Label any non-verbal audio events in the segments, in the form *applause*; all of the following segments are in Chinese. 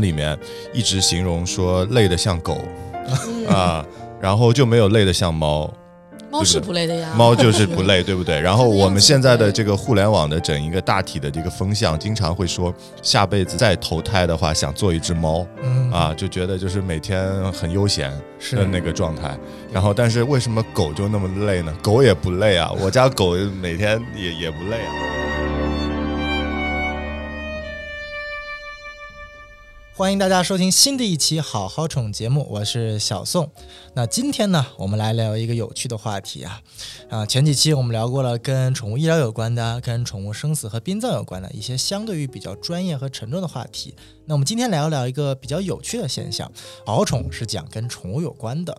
里面一直形容说累得像狗 *laughs* 啊，然后就没有累得像猫。猫是不累的呀，猫就是不累，*laughs* 对不对？然后我们现在的这个互联网的整一个大体的这个风向，经常会说下辈子再投胎的话，想做一只猫，啊，就觉得就是每天很悠闲的那个状态。然后，但是为什么狗就那么累呢？狗也不累啊，我家狗每天也也不累啊。欢迎大家收听新的一期《好好宠》节目，我是小宋。那今天呢，我们来聊一个有趣的话题啊啊！前几期我们聊过了跟宠物医疗有关的、跟宠物生死和殡葬有关的一些相对于比较专业和沉重的话题。那我们今天聊一聊一个比较有趣的现象：好宠是讲跟宠物有关的。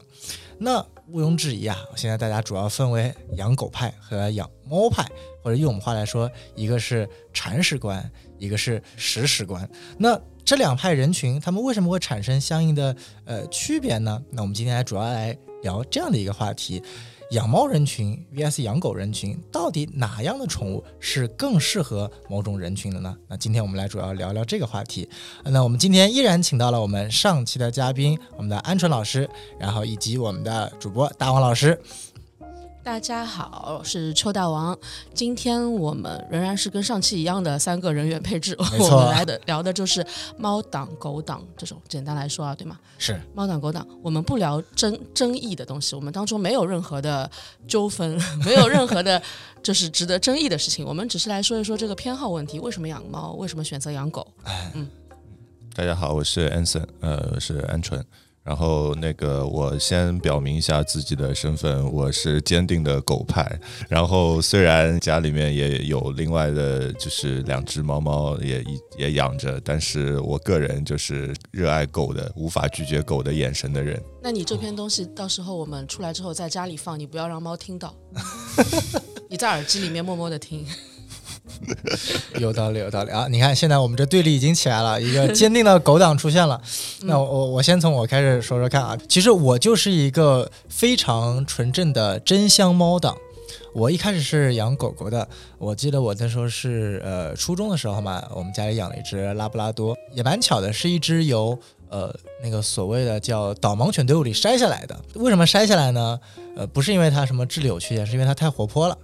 那毋庸置疑啊，现在大家主要分为养狗派和养猫派，或者用我们话来说，一个是铲屎官，一个是食屎官。那这两派人群，他们为什么会产生相应的呃区别呢？那我们今天来主要来聊这样的一个话题：养猫人群 vs 养狗人群，到底哪样的宠物是更适合某种人群的呢？那今天我们来主要聊聊这个话题。那我们今天依然请到了我们上期的嘉宾，我们的鹌鹑老师，然后以及我们的主播大王老师。大家好，是邱大王。今天我们仍然是跟上期一样的三个人员配置，*laughs* 我们来的聊的就是猫党、狗党这种。简单来说啊，对吗？是猫党、狗党。我们不聊争争议的东西，我们当中没有任何的纠纷，*laughs* 没有任何的，*laughs* 就是值得争议的事情。我们只是来说一说这个偏好问题：为什么养猫？为什么选择养狗？嗯。大家好，我是 Anson，呃，是鹌鹑。然后那个，我先表明一下自己的身份，我是坚定的狗派。然后虽然家里面也有另外的，就是两只猫猫也也养着，但是我个人就是热爱狗的，无法拒绝狗的眼神的人。那你这篇东西到时候我们出来之后在家里放，你不要让猫听到，*laughs* 你在耳机里面默默的听。*laughs* 有道理，有道理啊！你看，现在我们这对立已经起来了，一个坚定的狗党出现了。那我我先从我开始说说看啊。其实我就是一个非常纯正的真香猫党。我一开始是养狗狗的，我记得我那时候是呃初中的时候嘛，我们家里养了一只拉布拉多，也蛮巧的，是一只由呃那个所谓的叫导盲犬队伍里筛下来的。为什么筛下来呢？呃，不是因为它什么智力有缺陷，是因为它太活泼了。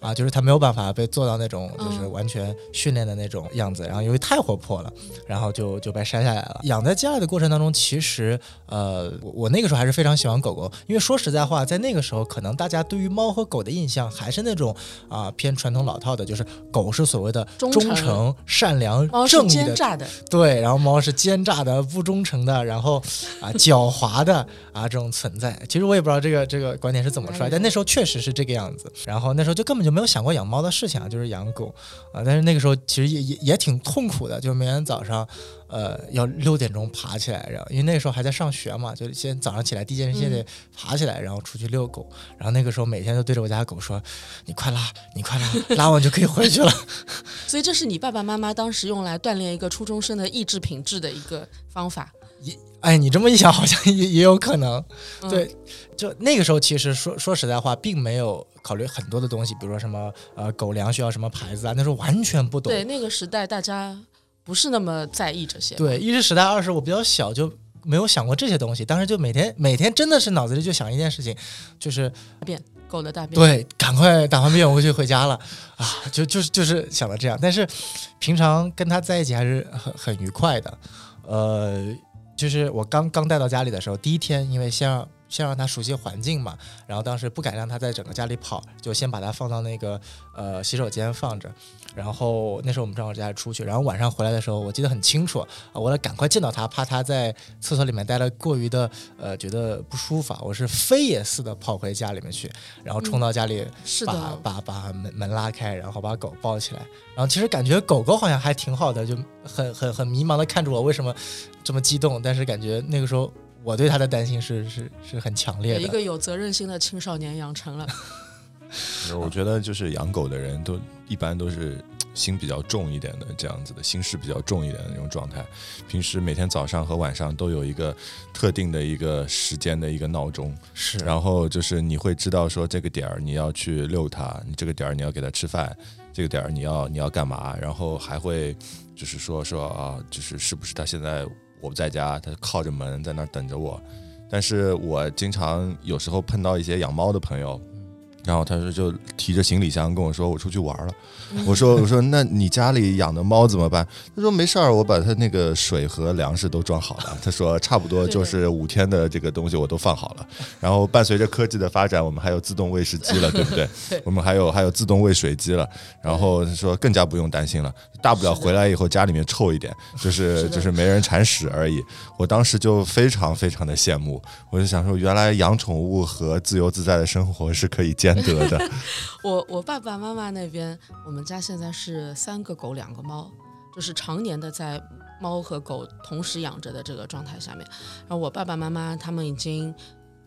啊，就是它没有办法被做到那种就是完全训练的那种样子，然后因为太活泼了，然后就就被筛下来了。养在家里的过程当中，其实呃，我我那个时候还是非常喜欢狗狗，因为说实在话，在那个时候可能大家对于猫和狗的印象还是那种啊偏传统老套的，就是狗是所谓的忠诚、善良、正义的，对，然后猫是奸诈的、不忠诚的，然后啊狡猾的啊这种存在。其实我也不知道这个这个观点是怎么出来，但那时候确实是这个样子。然后那时候就根本就。就没有想过养猫的事情啊，就是养狗啊。但是那个时候其实也也也挺痛苦的，就每天早上，呃，要六点钟爬起来，然后因为那个时候还在上学嘛，就先早上起来第一件事先得爬起来，然后出去遛狗。然后那个时候每天都对着我家狗说：“你快拉，你快拉，拉完就可以回去了。*laughs* ”所以这是你爸爸妈妈当时用来锻炼一个初中生的意志品质的一个方法。哎，你这么一想，好像也也有可能。对，就那个时候，其实说说实在话，并没有考虑很多的东西，比如说什么呃狗粮需要什么牌子啊，那时候完全不懂。对，那个时代大家不是那么在意这些。对，一是时代，二是我比较小，就没有想过这些东西。当时就每天每天真的是脑子里就想一件事情，就是大便，狗的大便。对，赶快打完便我就回家了啊，就就是就是想到这样。但是平常跟他在一起还是很很愉快的，呃。就是我刚刚带到家里的时候，第一天，因为先让先让他熟悉环境嘛，然后当时不敢让他在整个家里跑，就先把它放到那个呃洗手间放着。然后那时候我们正好在出去，然后晚上回来的时候，我记得很清楚啊，为了赶快见到他，怕他在厕所里面待的过于的呃觉得不舒服，我是飞也似的跑回家里面去，然后冲到家里，把把把门门拉开，然后把狗抱起来，然后其实感觉狗狗好像还挺好的，就很很很迷茫的看着我，为什么这么激动？但是感觉那个时候我对他的担心是是是很强烈的，一个有责任心的青少年养成了。*laughs* 我觉得就是养狗的人都一般都是心比较重一点的，这样子的心事比较重一点的那种状态。平时每天早上和晚上都有一个特定的一个时间的一个闹钟，是。然后就是你会知道说这个点儿你要去遛它，你这个点儿你要给它吃饭。这个点儿你要你要干嘛，然后还会就是说说啊，就是是不是它现在我不在家，他靠着门在那儿等着我。但是我经常有时候碰到一些养猫的朋友，然后他说就提着行李箱跟我说我出去玩了。我说我说那你家里养的猫怎么办？他说没事儿，我把它那个水和粮食都装好了。*laughs* 他说差不多就是五天的这个东西我都放好了。*laughs* 然后伴随着科技的发展，我们还有自动喂食机了，对不对？*laughs* 我们还有还有自动喂水机了。然后他说更加不用担心了，大不了回来以后家里面臭一点，*laughs* 就是就是没人铲屎而已。我当时就非常非常的羡慕，我就想说原来养宠物和自由自在的生活是可以兼得的。*laughs* 我我爸爸妈妈那边，我们家现在是三个狗两个猫，就是常年的在猫和狗同时养着的这个状态下面。然后我爸爸妈妈他们已经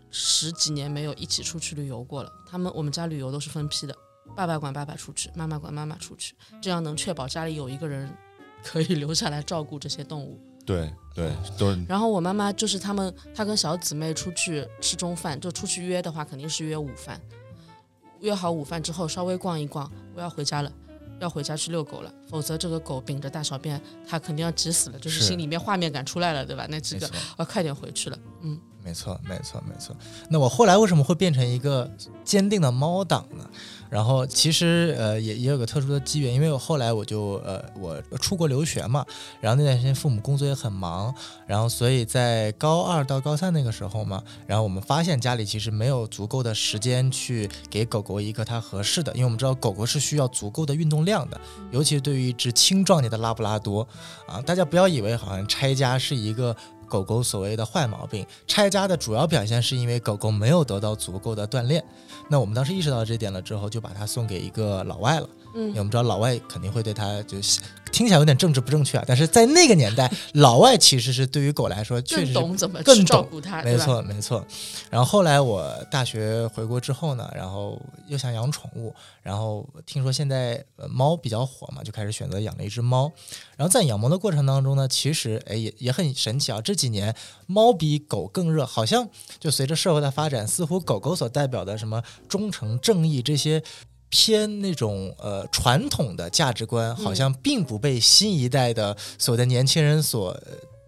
十几年没有一起出去旅游过了，他们我们家旅游都是分批的，爸爸管爸爸出去，妈妈管妈妈出去，这样能确保家里有一个人可以留下来照顾这些动物。对对，都然后我妈妈就是他们，她跟小姊妹出去吃中饭，就出去约的话，肯定是约午饭。约好午饭之后，稍微逛一逛，我要回家了，要回家去遛狗了，否则这个狗秉着大小便，它肯定要急死了，就是是心里面画面感出来了，对吧？那这个要快点回去了，嗯，没错，没错，没错。那我后来为什么会变成一个坚定的猫党呢？然后其实呃也也有个特殊的机缘，因为我后来我就呃我出国留学嘛，然后那段时间父母工作也很忙，然后所以在高二到高三那个时候嘛，然后我们发现家里其实没有足够的时间去给狗狗一个它合适的，因为我们知道狗狗是需要足够的运动量的，尤其是对于一只青壮年的拉布拉多啊，大家不要以为好像拆家是一个。狗狗所谓的坏毛病，拆家的主要表现是因为狗狗没有得到足够的锻炼。那我们当时意识到这点了之后，就把它送给一个老外了。因为我们知道老外肯定会对他就是听起来有点政治不正确啊，但是在那个年代，*laughs* 老外其实是对于狗来说确更实是懂怎么更照顾它？没错，没错。然后后来我大学回国之后呢，然后又想养宠物，然后听说现在呃猫比较火嘛，就开始选择养了一只猫。然后在养猫的过程当中呢，其实哎也也很神奇啊，这几年猫比狗更热，好像就随着社会的发展，似乎狗狗所代表的什么忠诚、正义这些。偏那种呃传统的价值观，好像并不被新一代的所谓的年轻人所、呃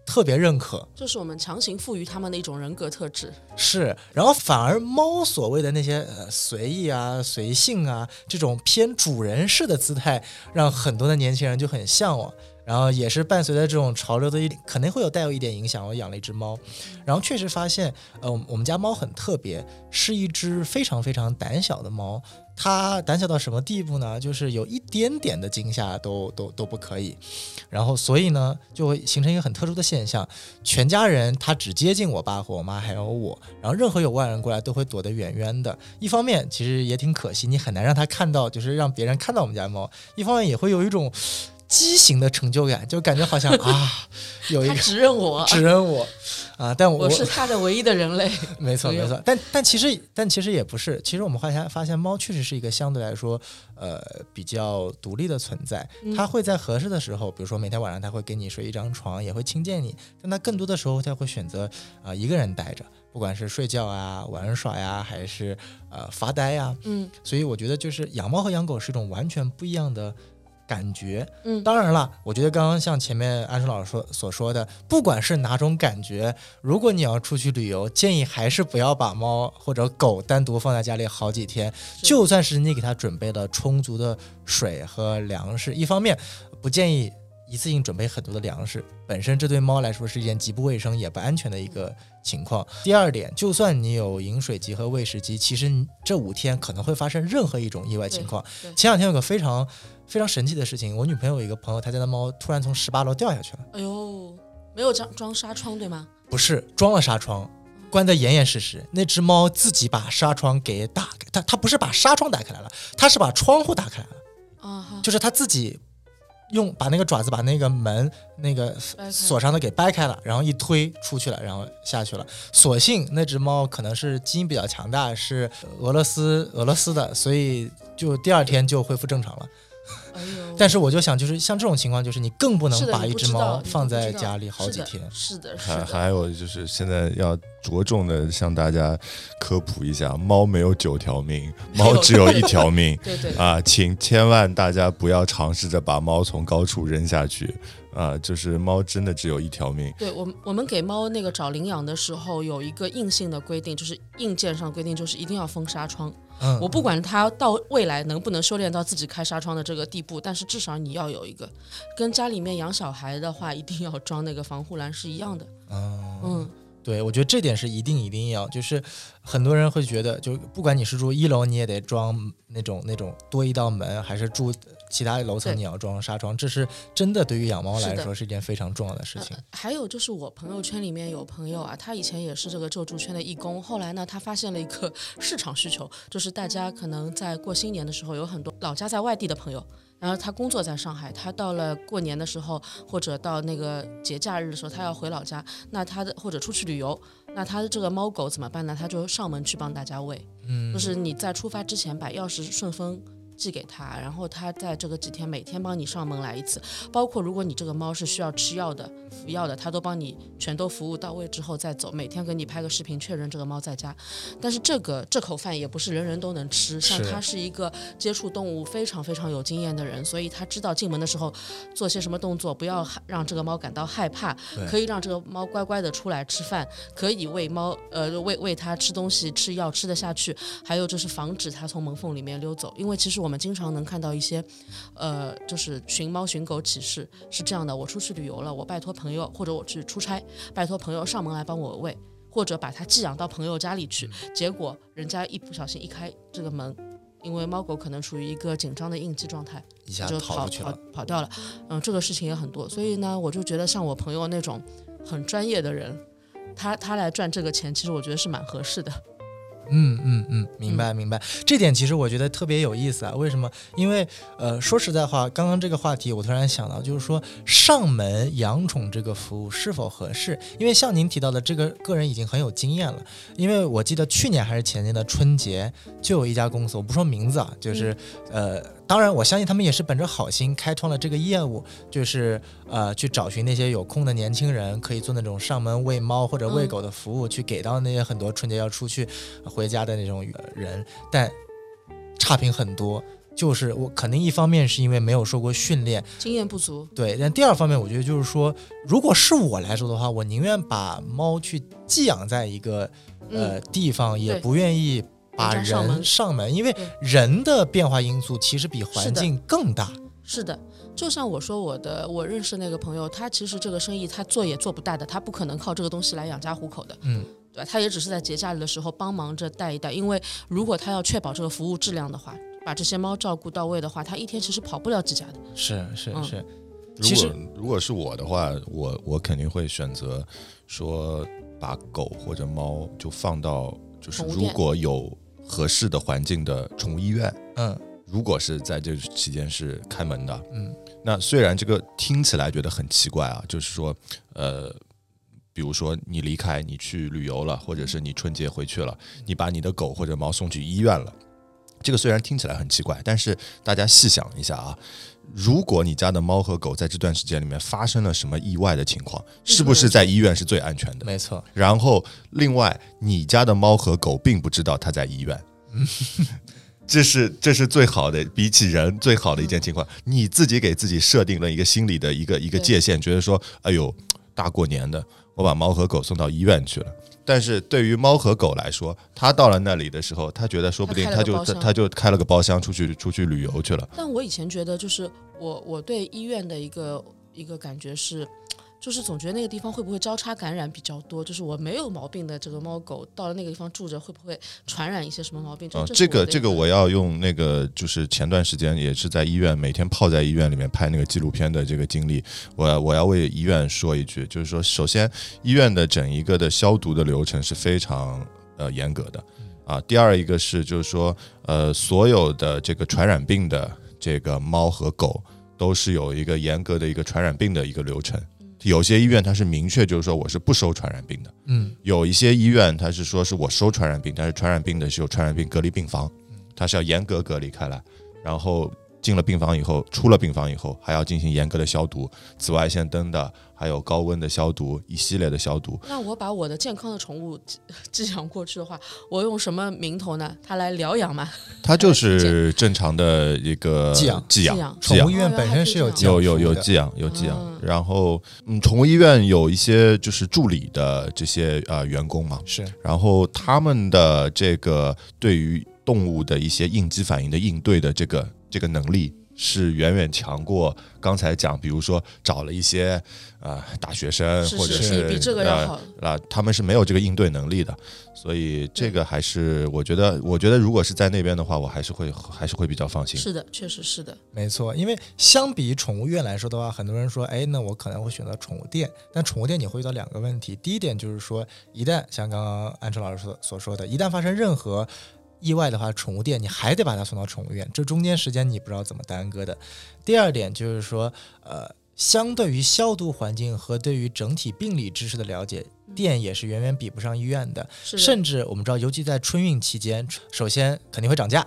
特别认可。就是我们强行赋予他们的一种人格特质，是，然后反而猫所谓的那些呃随意啊、随性啊这种偏主人式的姿态，让很多的年轻人就很向往。然后也是伴随着这种潮流的一肯定会有带有一点影响。我养了一只猫，然后确实发现，呃，我们家猫很特别，是一只非常非常胆小的猫。它胆小到什么地步呢？就是有一点点的惊吓都都都不可以。然后所以呢，就会形成一个很特殊的现象，全家人他只接近我爸和我妈还有我，然后任何有外人过来都会躲得远远的。一方面其实也挺可惜，你很难让他看到，就是让别人看到我们家猫；一方面也会有一种畸形的成就感，就感觉好像 *laughs* 啊，有一他个指认我，指认我啊，但我我是他的唯一的人类。*laughs* 没错没错，但但其实但其实也不是，其实我们发现发现猫确实是一个相对来说呃比较独立的存在，它会在合适的时候，比如说每天晚上它会跟你睡一张床，也会亲近你，但它更多的时候它会选择啊、一个人待着，不管是睡觉啊、玩耍呀，还是呃发呆呀，嗯，所以我觉得就是养猫和养狗是一种完全不一样的感觉。嗯当然了，我觉得刚刚像前面安顺老师说所说的，不管是哪种感觉，如果你要出去旅游，建议还是不要把猫或者狗单独放在家里好几天。就算是你给它准备了充足的水和粮食，一方面不建议一次性准备很多的粮食，本身这对猫来说是一件极不卫生也不安全的一个情况。第二点，就算你有饮水机和喂食机，其实这五天可能会发生任何一种意外情况。前两天有个非常非常神奇的事情，我女朋友有一个朋友，她家的猫突然从十八楼掉下去了，哎呦，没有装装纱窗对吗？不是装了纱窗。关得严严实实，那只猫自己把纱窗给打开，它它不是把纱窗打开来了，它是把窗户打开来了。啊哈，就是它自己用把那个爪子把那个门那个锁上的给掰开了，然后一推出去了，然后下去了。所幸那只猫可能是基因比较强大，是俄罗斯俄罗斯的，所以就第二天就恢复正常了。哎，但是我就想，就是像这种情况，就是你更不能把一只猫放在家里好几天。是的，是还的，还有就是现在要着重的向大家科普一下，猫没有九条命，猫只有一条命。*laughs* 对对，啊，请千万大家不要尝试着把猫从高处扔下去啊！就是猫真的只有一条命，对我们，我们给猫那个找领养的时候，有一个硬性的规定，就是硬件上规定，就是一定要封纱窗。嗯，我不管他到未来能不能修炼到自己开纱窗的这个地步，但是至少你要有一个，跟家里面养小孩的话，一定要装那个防护栏是一样的。嗯嗯，对，我觉得这点是一定一定要，就是很多人会觉得，就不管你是住一楼，你也得装那种那种多一道门，还是住其他楼层你要装纱窗，这是真的对于养猫来说是一件非常重要的事情呃。还有就是我朋友圈里面有朋友啊，他以前也是这个救助圈的义工，后来呢，他发现了一个市场需求，就是大家可能在过新年的时候，有很多老家在外地的朋友。然后他工作在上海，他到了过年的时候，或者到那个节假日的时候，他要回老家，那他的或者出去旅游，那他的这个猫狗怎么办呢？他就上门去帮大家喂，嗯，就是你在出发之前把钥匙顺丰寄给他，然后他在这个几天每天帮你上门来一次，包括如果你这个猫是需要吃药的、服药的，他都帮你全都服务到位之后再走，每天给你拍个视频确认这个猫在家。但是这个这口饭也不是人人都能吃，像他是一个接触动物非常非常有经验的人，所以他知道进门的时候做些什么动作，不要害让这个猫感到害怕，可以让这个猫乖乖的出来吃饭，可以喂猫呃喂喂它吃东西吃药吃得下去，还有就是防止它从门缝里面溜走，因为其实我们经常能看到一些，呃，就是寻猫寻狗启事是这样的：我出去旅游了，我拜托朋友或者我去出差，拜托朋友上门来帮我喂，或者把它寄养到朋友家里去，结果人家一不小心一开这个门。因为猫狗可能处于一个紧张的应激状态，一下就跑跑。跑掉了。嗯，这个事情也很多，所以呢，我就觉得像我朋友那种很专业的人，他他来赚这个钱，其实我觉得是蛮合适的。嗯嗯嗯，明白明白。这点其实我觉得特别有意思啊。为什么？因为呃，说实在话，刚刚这个话题我突然想到，就是说上门养宠这个服务是否合适？因为像您提到的，这个个人已经很有经验了。因为我记得去年还是前年的春节，就有一家公司，我不说名字啊，就是、呃，当然我相信他们也是本着好心开创了这个业务，就是呃去找寻那些有空的年轻人，可以做那种上门喂猫或者喂嗯狗的服务，去给到那些很多春节要出去回家的那种呃人，但差评很多。就是我肯定一方面是因为没有受过训练，经验不足，对，但第二方面我觉得就是说，如果是我来说的话，我宁愿把猫去寄养在一个呃嗯，地方，也不愿意把人上门上门，因为人的变化因素其实比环境更大。是的。就像我说我的，我认识那个朋友，他其实这个生意他做也做不大的，他不可能靠这个东西来养家糊口的，嗯，对吧？他也只是在节假日的时候帮忙着带一带，因为如果他要确保这个服务质量的话，把这些猫照顾到位的话，他一天其实跑不了几家的。是是嗯是，如其实果如果是我的话，我我肯定会选择说把狗或者猫就放到就是如果有合适的环境的宠物医院，嗯。如果是在这期间是开门的，嗯。那虽然这个听起来觉得很奇怪啊，就是说，呃，比如说你离开，你去旅游了，或者是你春节回去了，你把你的狗或者猫送去医院了，这个虽然听起来很奇怪，但是大家细想一下啊，如果你家的猫和狗在这段时间里面发生了什么意外的情况，是不是在医院是最安全的？没错，然后，另外，你家的猫和狗并不知道它在医院，*laughs* 这是这是最好的，比起人最好的一件情况。你自己给自己设定了一个心理的一个一个界限，觉得说，哎呦，大过年的，我把猫和狗送到医院去了。但是对于猫和狗来说，它到了那里的时候，它觉得说不定它就它就开了个包厢出去出去旅游去了。但我以前觉得，就是我我对医院的一个一个感觉是，就是总觉得那个地方会不会交叉感染比较多，就是我没有毛病的这个猫狗到了那个地方住着，会不会传染一些什么毛病？啊、这这个这个我要用那个，就是前段时间也是在医院每天泡在医院里面拍那个纪录片的这个经历，我我要为医院说一句，就是说，首先医院的整一个的消毒的流程是非常呃严格的啊。第二一个是就是说，呃，所有的这个传染病的这个猫和狗都是有一个严格的一个传染病的一个流程。有些医院它是明确就是说我是不收传染病的，嗯有一些医院它是说是我收传染病，但是传染病的是有传染病隔离病房，它是要严格隔离开来。然后进了病房以后，出了病房以后，还要进行严格的消毒，紫外线灯的，还有高温的消毒，一系列的消毒。那我把我的健康的宠物寄寄养过去的话，我用什么名头呢？它来疗养吗？它就是 *laughs* 正常的一个寄养寄养寄养宠物医院哦本身是有有有有寄寄养有寄养，嗯然后嗯，宠物医院有一些就是助理的这些呃员工嘛，是然后他们的这个对于动物的一些应激反应的应对的这个这个能力。是远远强过刚才讲，比如说找了一些呃大学生，是或者是是比这个要好他们是没有这个应对能力的，所以这个还是我觉得，我觉得如果是在那边的话，我还是会还是会比较放心。是的，确实是的。没错，因为相比宠物院来说的话，很多人说，哎，那我可能会选择宠物店。但宠物店你会遇到两个问题，第一点就是说，一旦像刚刚安春老师所所说的，一旦发生任何意外的话，宠物店你还得把它送到宠物医院，这中间时间你不知道怎么耽搁的。第二点就是说，呃，相对于消毒环境和对于整体病理知识的了解，店也是远远比不上医院的。的，甚至我们知道，尤其在春运期间，首先肯定会涨价，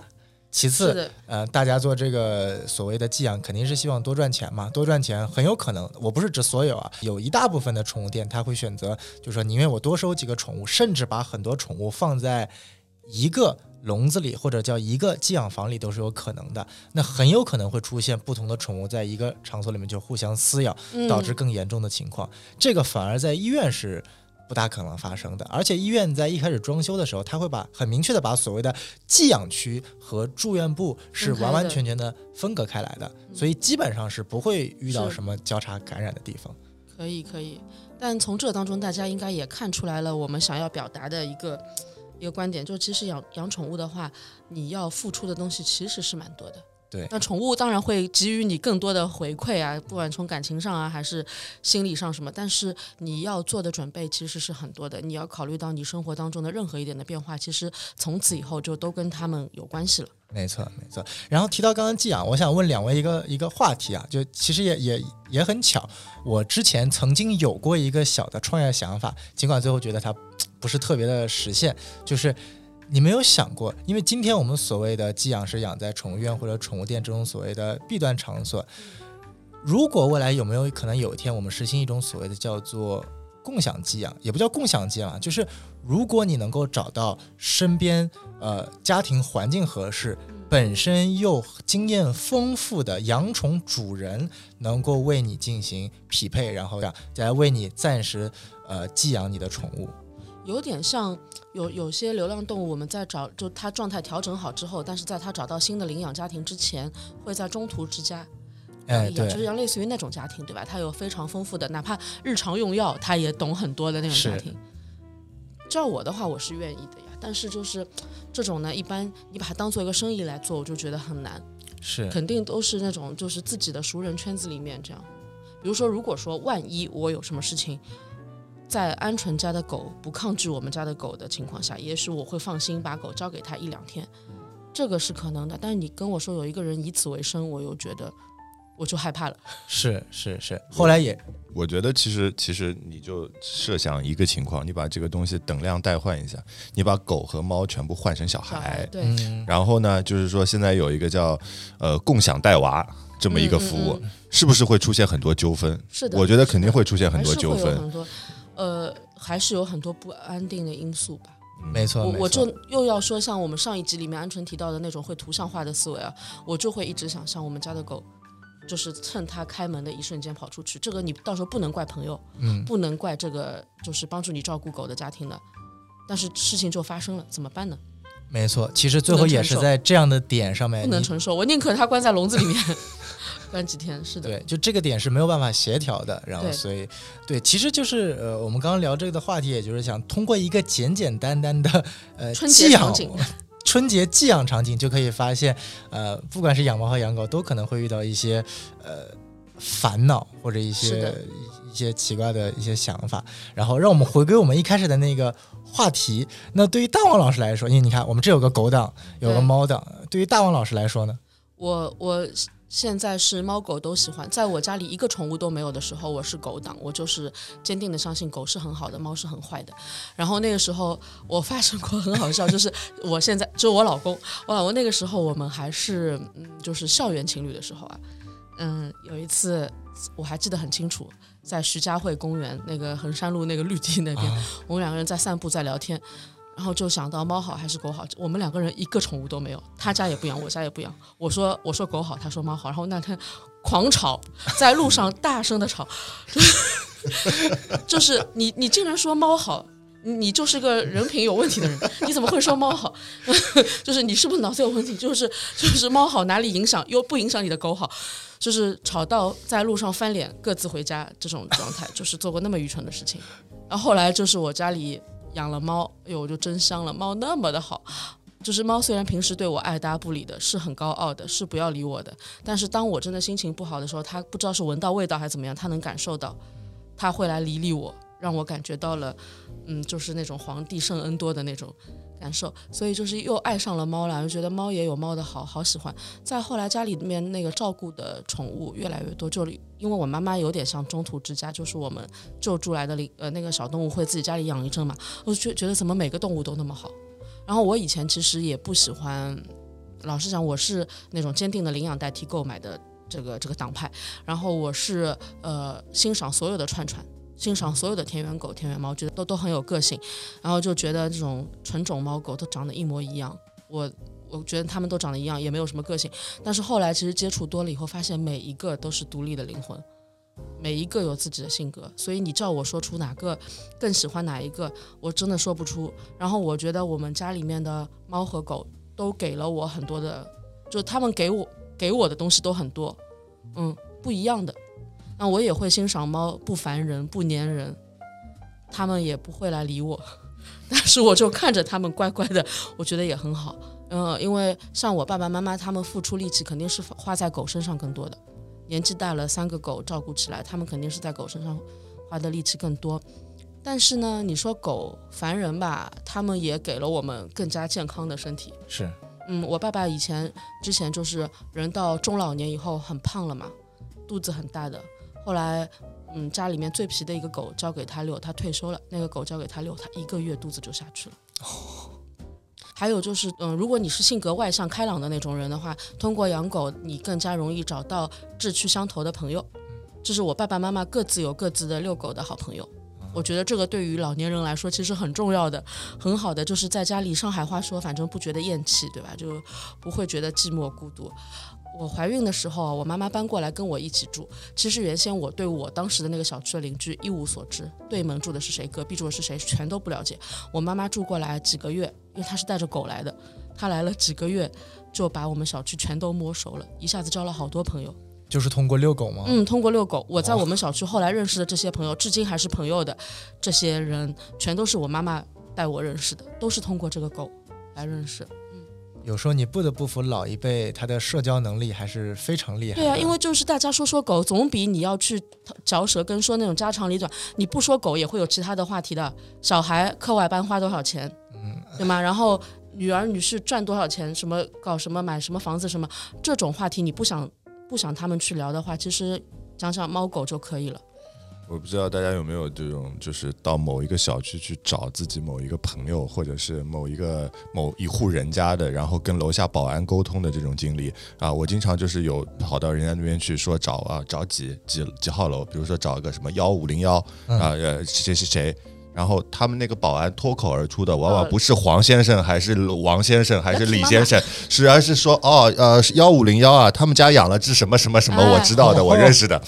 其次，呃，大家做这个所谓的寄养，肯定是希望多赚钱嘛，多赚钱很有可能，我不是指所有啊，有一大部分的宠物店，他会选择，就是说宁愿我多收几个宠物，甚至把很多宠物放在一个笼子里，或者叫一个寄养房里都是有可能的。那很有可能会出现不同的宠物在一个场所里面就互相撕咬，嗯导致更严重的情况。这个反而在医院是不大可能发生的。而且医院在一开始装修的时候，他会把很明确的把所谓的寄养区和住院部是完完全全的分隔开来的，所以基本上是不会遇到什么交叉感染的地方。可以可以。但从这当中，大家应该也看出来了，我们想要表达的一个一个观点，就是其实养养宠物的话，你要付出的东西其实是蛮多的。对那宠物当然会给予你更多的回馈啊，不管从感情上啊，还是心理上什么，但是你要做的准备其实是很多的。你要考虑到你生活当中的任何一点的变化，其实从此以后就都跟他们有关系了。没错，没错。然后提到刚刚寄养，我想问两位一个一个话题啊，就其实也也也很巧，我之前曾经有过一个小的创业想法，尽管最后觉得它不是特别的实现，就是你没有想过，因为今天我们所谓的寄养是养在宠物院或者宠物店这种所谓的弊端场所，如果未来有没有可能有一天我们实行一种所谓的叫做共享寄养，也不叫共享寄养，就是如果你能够找到身边呃家庭环境合适，本身又经验丰富的养宠主人，能够为你进行匹配，然后再来为你暂时呃寄养你的宠物。有点像有有些流浪动物，我们在找就它状态调整好之后，但是在它找到新的领养家庭之前，会在中途之家。哎，对就是，像类似于那种家庭，对吧？他有非常丰富的，哪怕日常用药，他也懂很多的那种家庭。照我的话，我是愿意的呀。但是就是这种呢，一般你把它当做一个生意来做，我就觉得很难。是肯定都是那种就是自己的熟人圈子里面这样。比如说，如果说万一我有什么事情，在鹌鹑家的狗不抗拒我们家的狗的情况下，也许我会放心把狗交给他一两天，这个是可能的。但是你跟我说有一个人以此为生，我又觉得我就害怕了。是是是，*laughs* 后来也我觉得其实其实你就设想一个情况，你把这个东西等量代换一下，你把狗和猫全部换成小小孩孩，对，嗯然后呢，就是说现在有一个叫呃共享带娃这么一个服务，嗯嗯是不是会出现很多纠纷？是的，我觉得肯定会出现很多纠纷。呃，还是有很多不安定的因素吧。没错，我我就又要说，像我们上一集里面鹌鹑提到的那种会图像化的思维啊，我就会一直想象我们家的狗，就是趁它开门的一瞬间跑出去。这个你到时候不能怪朋友，嗯不能怪这个就是帮助你照顾狗的家庭的，但是事情就发生了，怎么办呢？没错，其实最后也是在这样的点上面，不能承受，我宁可它关在笼子里面 *laughs* 关几天。是的，对，就这个点是没有办法协调的，然后所以对，其实就是呃，我们刚刚聊这个的话题，也就是想通过一个简简单单的呃春寄养节场景，春节寄养场景，就可以发现，呃，不管是养猫和养狗，都可能会遇到一些呃烦恼或者一些一些奇怪的一些想法。然后让我们回归我们一开始的那个话题。那对于大王老师来说，因为你看我们这有个狗党，有个猫党，对于大王老师来说呢，我我现在是猫狗都喜欢，在我家里一个宠物都没有的时候，我是狗党，我就是坚定的相信狗是很好的，猫是很坏的。然后那个时候我发生过很好笑，就是我现在就我老公，我老公那个时候我们还是嗯就是校园情侣的时候啊，嗯有一次我还记得很清楚，在徐家汇公园那个衡山路那个绿地那边，我们两个人在散步在聊天。然后就想到猫好还是狗好，我们两个人一个宠物都没有，他家也不养，我家也不养。我说我说狗好，他说猫好，然后那天狂吵，在路上大声的吵，*laughs* 就是你你竟然说猫好，你就是个人品有问题的人，你怎么会说猫好？*laughs* 就是你是不是脑子有问题？就是就是猫好哪里影响又不影响你的狗好？就是吵到在路上翻脸各自回家这种状态，就是做过那么愚蠢的事情。然后后来就是我家里。养了猫，哎呦，我就真香了。猫那么的好，就是猫虽然平时对我爱搭不理的，是很高傲的，是不要理我的。但是当我真的心情不好的时候，它不知道是闻到味道还是怎么样，它能感受到，它会来理理我，让我感觉到了，嗯，就是那种皇帝圣恩多的那种感受。所以就是又爱上了猫了，就觉得猫也有猫的好，好喜欢。再后来家里面那个照顾的宠物越来越多，就因为我妈妈有点像中途之家，就是我们救助来的领呃那个小动物会自己家里养一阵嘛，我就觉得怎么每个动物都那么好。然后我以前其实也不喜欢，老实讲我是那种坚定的领养代替购买的这个这个党派。然后我是呃欣赏所有的串串，欣赏所有的田园狗、田园猫，觉得都都很有个性。然后就觉得这种纯种猫狗都长得一模一样，我。我觉得它们都长得一样，也没有什么个性。但是后来其实接触多了以后，发现每一个都是独立的灵魂，每一个有自己的性格。所以你叫我说出哪个更喜欢哪一个，我真的说不出。然后我觉得我们家里面的猫和狗都给了我很多的，就他们给我给我的东西都很多，嗯，不一样的。那我也会欣赏猫不烦人、不粘人，他们也不会来理我，*laughs* 但是我就看着他们乖乖的，我觉得也很好。嗯，因为像我爸爸妈妈他们付出力气肯定是花在狗身上更多的，年纪大了三个狗照顾起来，他们肯定是在狗身上花的力气更多。但是呢，你说狗烦人吧，他们也给了我们更加健康的身体。是，嗯，我爸爸以前之前就是人到中老年以后很胖了嘛，肚子很大的。后来，嗯，家里面最皮的一个狗交给他遛，他退休了，那个狗交给他遛，他一个月肚子就下去了。还有就是，嗯，如果你是性格外向、开朗的那种人的话，通过养狗，你更加容易找到志趣相投的朋友。这是我爸爸妈妈各自有各自的遛狗的好朋友。我觉得这个对于老年人来说其实很重要的，很好的，就是在家里，上海话说，反正不觉得厌弃，对吧？就不会觉得寂寞孤独。我怀孕的时候，我妈妈搬过来跟我一起住。其实原先我对我当时的那个小区的邻居一无所知，对门住的是谁，隔壁住的是谁，全都不了解。我妈妈住过来几个月，因为她是带着狗来的，她来了几个月就把我们小区全都摸熟了，一下子交了好多朋友。就是通过遛狗吗？嗯，通过遛狗。我在我们小区后来认识的这些朋友，至今还是朋友的这些人，全都是我妈妈带我认识的，都是通过这个狗来认识。有时候你不得不服老一辈，他的社交能力还是非常厉害。对啊，因为就是大家说说狗，总比你要去嚼舌根说那种家长里短。你不说狗，也会有其他的话题的。小孩课外班花多少钱？嗯，对吗？然后女儿女婿赚多少钱？什么搞什么买什么房子什么这种话题，你不想不想他们去聊的话，其实讲讲猫狗就可以了。我不知道大家有没有这种，就是到某一个小区去找自己某一个朋友，或者是某一个某一户人家的，然后跟楼下保安沟通的这种经历啊。我经常就是有跑到人家那边去说找啊找几几几号楼，比如说找一个什么幺五零幺啊呃谁谁谁，然后他们那个保安脱口而出的往往不是黄先生，还是王先生，还是李先生，是而是说哦呃幺五零幺啊，他们家养了只什么什么什么，我知道的，我认识的。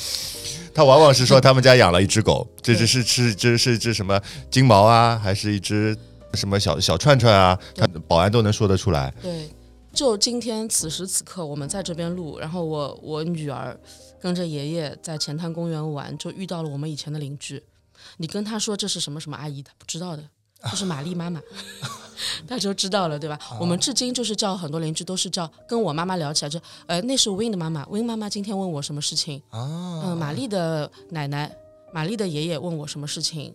他往往是说他们家养了一只狗，这只是是这是只什么金毛啊，还是一只什么小小串串啊？他保安都能说得出来。对，就今天此时此刻，我们在这边录，然后我我女儿跟着爷爷在前滩公园玩，就遇到了我们以前的邻居。你跟他说这是什么什么阿姨，他不知道的，就是玛丽妈妈。他就知道了，对吧？我们至今就是叫很多邻居都是叫跟我妈妈聊起来就，呃，那是 Win 的妈妈，Win 妈妈今天问我什么事情啊？嗯，玛丽的奶奶，玛丽的爷爷问我什么事情？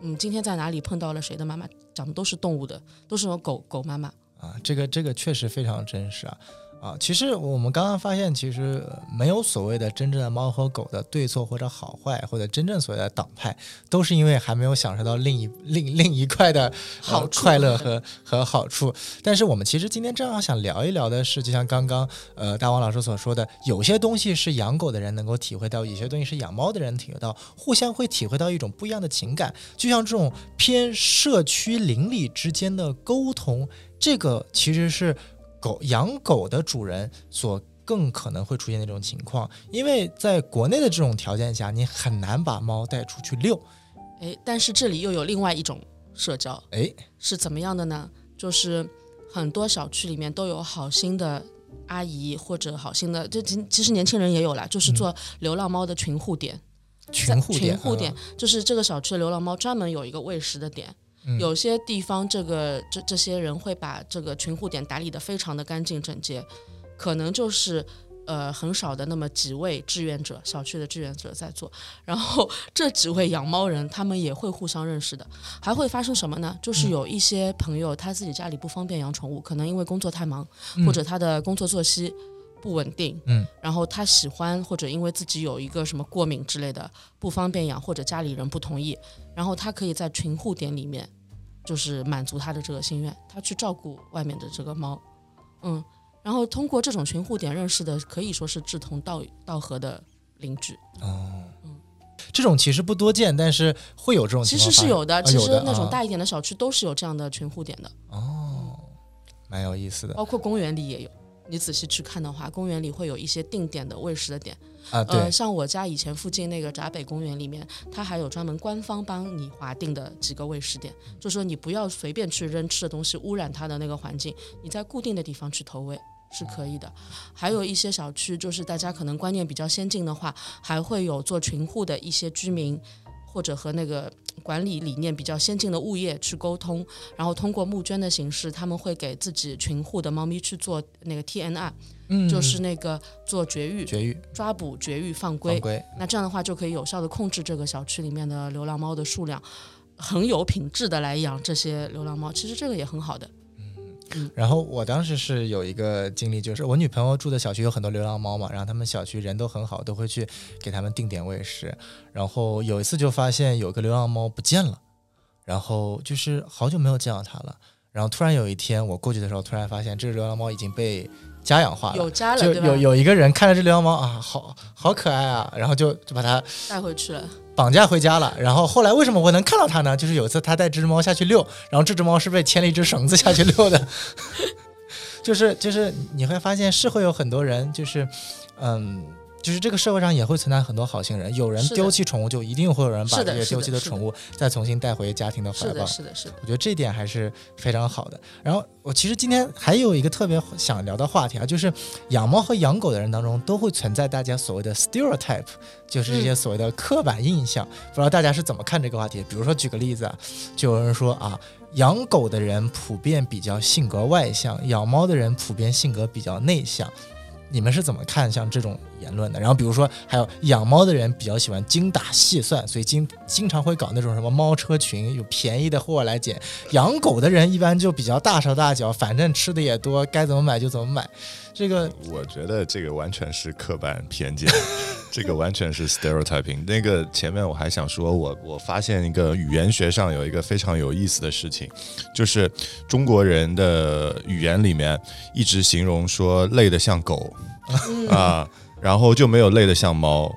嗯，今天在哪里碰到了谁的妈妈？讲的都是动物的，都是狗狗妈妈啊。这个这个确实非常真实啊。啊，其实我们刚刚发现，其实呃没有所谓的真正的猫和狗的对错或者好坏，或者真正所谓的党派，都是因为还没有享受到另一另另一块的、呃好处快乐和和好处。但是我们其实今天正好想聊一聊的是，就像刚刚呃大王老师所说的，有些东西是养狗的人能够体会到，有些东西是养猫的人体会到，互相会体会到一种不一样的情感。就像这种偏社区邻里之间的沟通，这个其实是狗养狗的主人所更可能会出现的一种情况，因为在国内的这种条件下，你很难把猫带出去遛。哎，但是这里又有另外一种社交，哎，是怎么样的呢？就是很多小区里面都有好心的阿姨或者好心的，就其其实年轻人也有啦，就是做流浪猫的群护点。群护点，群护点嗯就是这个小区的流浪猫专门有一个喂食的点。嗯有些地方这个这这些人会把这个群护点打理得非常的干净整洁，可能就是呃很少的那么几位志愿者，小区的志愿者在做。然后这几位养猫人，他们也会互相认识的。还会发生什么呢？嗯就是有一些朋友他自己家里不方便养宠物，可能因为工作太忙，嗯或者他的工作作息不稳定，嗯，然后他喜欢或者因为自己有一个什么过敏之类的不方便养，或者家里人不同意，然后他可以在群护点里面，就是满足他的这个心愿，他去照顾外面的这个猫，嗯，然后通过这种群护点认识的，可以说是志同道道合的邻居，哦，嗯这种其实不多见，但是会有这种其情况发生。实是有的，啊其实那种大一点的小区都是有这样的群护点的，哦，蛮有意思的包括公园里也有。你仔细去看的话，公园里会有一些定点的喂食的点，啊，呃，对，像我家以前附近那个闸北公园里面，它还有专门官方帮你划定的几个喂食点，就说你不要随便去扔吃的东西，污染它的那个环境，你在固定的地方去投喂。是可以的，还有一些小区，就是大家可能观念比较先进的话，还会有做群护的一些居民，或者和那个管理理念比较先进的物业去沟通，然后通过募捐的形式，他们会给自己群户的猫咪去做那个 TNR，、嗯，就是那个做绝育、绝育抓捕、绝育、放归放。归，那这样的话就可以有效的控制这个小区里面的流浪猫的数量，很有品质的来养这些流浪猫。其实这个也很好的。然后我当时是有一个经历，就是我女朋友住的小区有很多流浪猫嘛，然后他们小区人都很好，都会去给他们定点喂食。然后有一次就发现有个流浪猫不见了，然后就是好久没有见到它了。然后突然有一天我过去的时候，突然发现这只流浪猫已经被家养化了。有家了，就？有有一个人看着这流浪猫啊，好好可爱啊，然后就就把它带回去了。绑架回家了。然后后来为什么我能看到它呢？就是有一次他带这只猫下去遛，然后这只猫是被牵了一只绳子下去遛的。*laughs* 就是就是你会发现是会有很多人就是嗯。就是这个社会上也会存在很多好心人，有人丢弃宠物，就一定会有人把这些丢弃的宠物再重新带回家庭的怀抱是的，。是的，是的。我觉得这一点还是非常好的。然后我其实今天还有一个特别想聊的话题啊，就是养猫和养狗的人当中都会存在大家所谓的 stereotype，就是这些所谓的刻板印象。不知道大家是怎么看这个话题？比如说举个例子啊，就有人说啊，养狗的人普遍比较性格外向，养猫的人普遍性格比较内向。你们是怎么看像这种言论的？然后比如说，还有养猫的人比较喜欢精打细算，所以经经常会搞那种什么猫车群，有便宜的货来捡。养狗的人一般就比较大手大脚，反正吃的也多，该怎么买就怎么买。这个我觉得这个完全是刻板偏见，*laughs* 这个完全是 stereotyping。那个前面我还想说我，我发现一个语言学上有一个非常有意思的事情，就是中国人的语言里面一直形容说累得像狗啊，然后就没有累得像猫。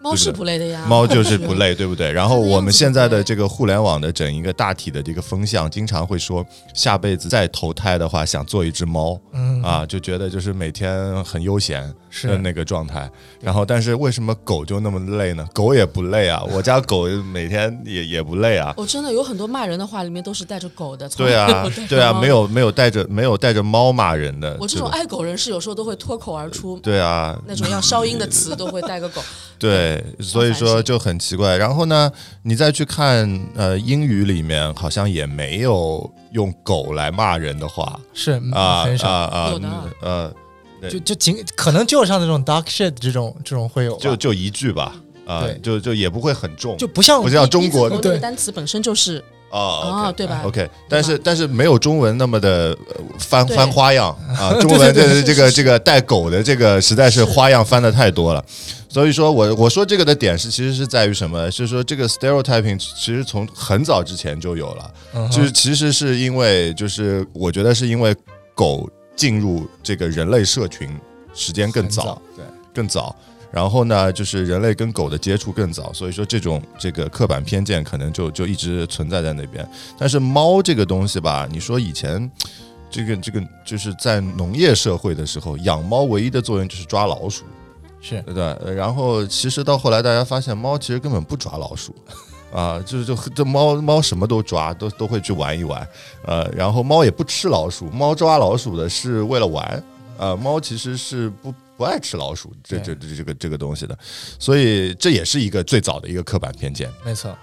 猫是不累的呀，猫就是不累，*laughs* 对不对？然后我们现在的这个互联网的整一个大体的这个风向，经常会说下辈子再投胎的话，想做一只猫嗯啊，就觉得就是每天很悠闲是的那个状态。然后，但是为什么狗就那么累呢？狗也不累啊，*laughs* 我家狗每天也也不累啊。我真的有很多骂人的话里面都是带着狗的，对啊对啊，没。有没有带着没有带着猫骂人的。我这种爱狗人士有时候都会脱口而出对啊，那种要消音的词，都会带个狗。*laughs* 对，所以说就很奇怪。然后呢，你再去看呃英语里面，好像也没有用狗来骂人的话是嗯啊，啊啊有的啊呃，对就就仅可能就像那种 dark shit 这种这种会有，就就一句吧啊对，就就也不会很重，就不像不像中国狗这对。个单词本身就是哦哦，对吧？OK，但是但是没有中文那么的呃翻对。翻花样啊，*laughs* 中文这是这个是这个带狗的这个实在是是花样翻的太多了，所以说我我说这个的点是其实是在于什么？是说这个 stereotyping 其实从很早之前就有了，就是其实是因为就是我觉得是因为狗进入这个人类社群时间更早早，对，更早。然后呢，就是人类跟狗的接触更早，所以说这种这个刻板偏见可能就就一直存在在那边。但是猫这个东西吧，你说以前这个这个就是在农业社会的时候，养猫唯一的作用就是抓老鼠，是对然后其实到后来大家发现，猫其实根本不抓老鼠。啊，就是就这猫猫什么都抓，都都会去玩一玩，呃，然后猫也不吃老鼠，猫抓老鼠的是为了玩，呃，猫其实是不不爱吃老鼠这这这这个这个东西的，所以这也是一个最早的一个刻板偏见。没错，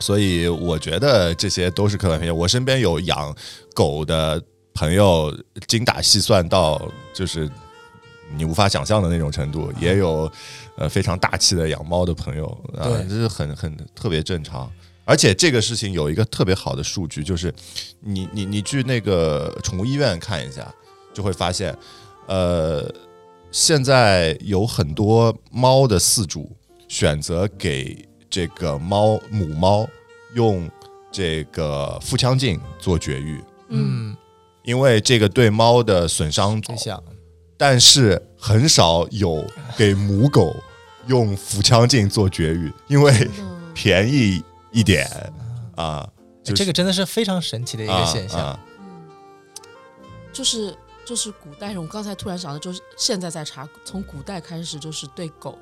所以我觉得这些都是刻板偏见。我身边有养狗的朋友，精打细算到就是你无法想象的那种程度，也有呃非常大气的养猫的朋友啊，对这是很很特别正常。而且这个事情有一个特别好的数据，就是你你你去那个宠物医院看一下，就会发现，呃，现在有很多猫的饲主选择给这个猫母猫用这个腹腔镜做绝育，嗯，嗯，因为这个对猫的损伤最小，但是很少有给母狗用腹腔镜做绝育，因为嗯。便宜一点啊，就是这个真的是非常神奇的一个现象。啊。啊就是就是古代人，我刚才突然想到，就是现在在查，从古代开始就是对狗，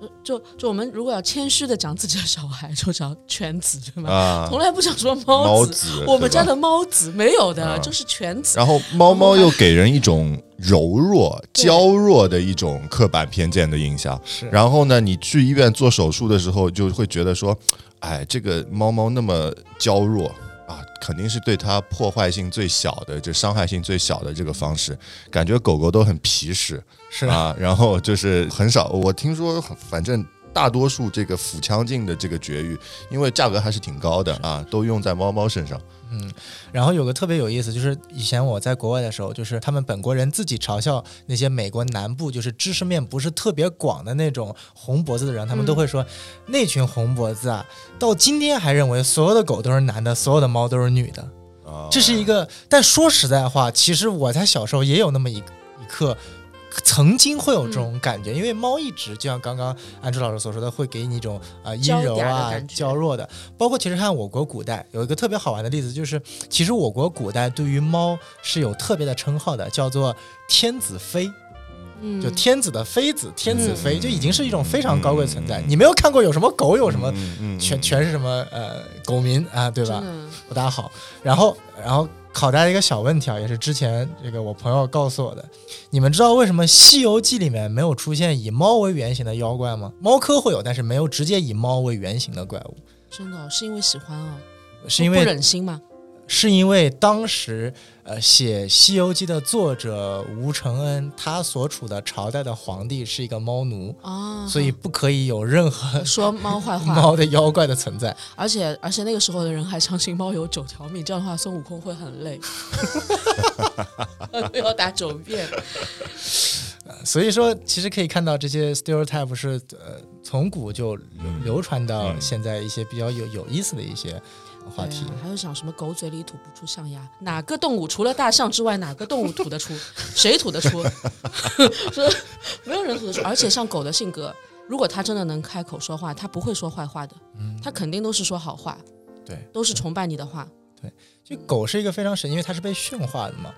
就就就我们如果要谦虚的讲自己的小孩，*laughs* 就讲犬子，对吗？啊从来不想说猫猫子，我们家的猫子没有的，啊就是犬子。然后猫猫又给人一种柔弱、娇弱的一种刻板偏见的印象。是，然后呢，你去医院做手术的时候，就会觉得说，哎，这个猫猫那么娇弱啊，肯定是对它破坏性最小的、这伤害性最小的这个方式。感觉狗狗都很皮实是啊，然后就是很少，我听说反正。大多数这个腹腔镜的这个绝育，因为价格还是挺高的啊，都用在猫猫身上。嗯然后有个特别有意思，就是以前我在国外的时候，就是他们本国人自己嘲笑那些美国南部就是知识面不是特别广的那种红脖子的人，他们都会说、那群红脖子啊，到今天还认为所有的狗都是男的，所有的猫都是女的。啊这是一个，但说实在话，其实我在小时候也有那么一一刻。曾经会有这种感觉，因为猫一直就像刚刚安初老师所说的，会给你一种啊、呃阴柔啊、娇弱的。包括其实看我国古代有一个特别好玩的例子，就是其实我国古代对于猫是有特别的称号的，叫做天子妃，嗯，就天子的妃子，天子妃、嗯就已经是一种非常高贵的存在。嗯。你没有看过有什么狗有什么全嗯全是什么呃狗民啊，对吧？不大好。然后，然后考大家一个小问题啊，也是之前这个我朋友告诉我的。你们知道为什么《西游记》里面没有出现以猫为原型的妖怪吗？猫科会有，但是没有直接以猫为原型的怪物，真的哦是因为喜欢啊，是因为不忍心吗？是因为当时呃写《西游记》的作者吴承恩，他所处的朝代的皇帝是一个猫奴，啊，所以不可以有任何说猫坏话，*laughs* 猫的妖怪的存在。而且而且那个时候的人还相信猫有九条命，这样的话孙悟空会很累 *laughs* *laughs* 要打九遍。所以说，其实可以看到这些 stereotype 是呃从古就流流传到嗯现在一些比较有有意思的一些话题。啊还有讲什么狗嘴里吐不出象牙，哪个动物除了大象之外，哪个动物吐得出？*laughs* 谁吐得出？*laughs* 说没有人吐得出。而且像狗的性格，如果它真的能开口说话，它不会说坏话的，它肯定都是说好话，对，都是崇拜你的话。就狗是一个非常神，因为它是被驯化的嘛。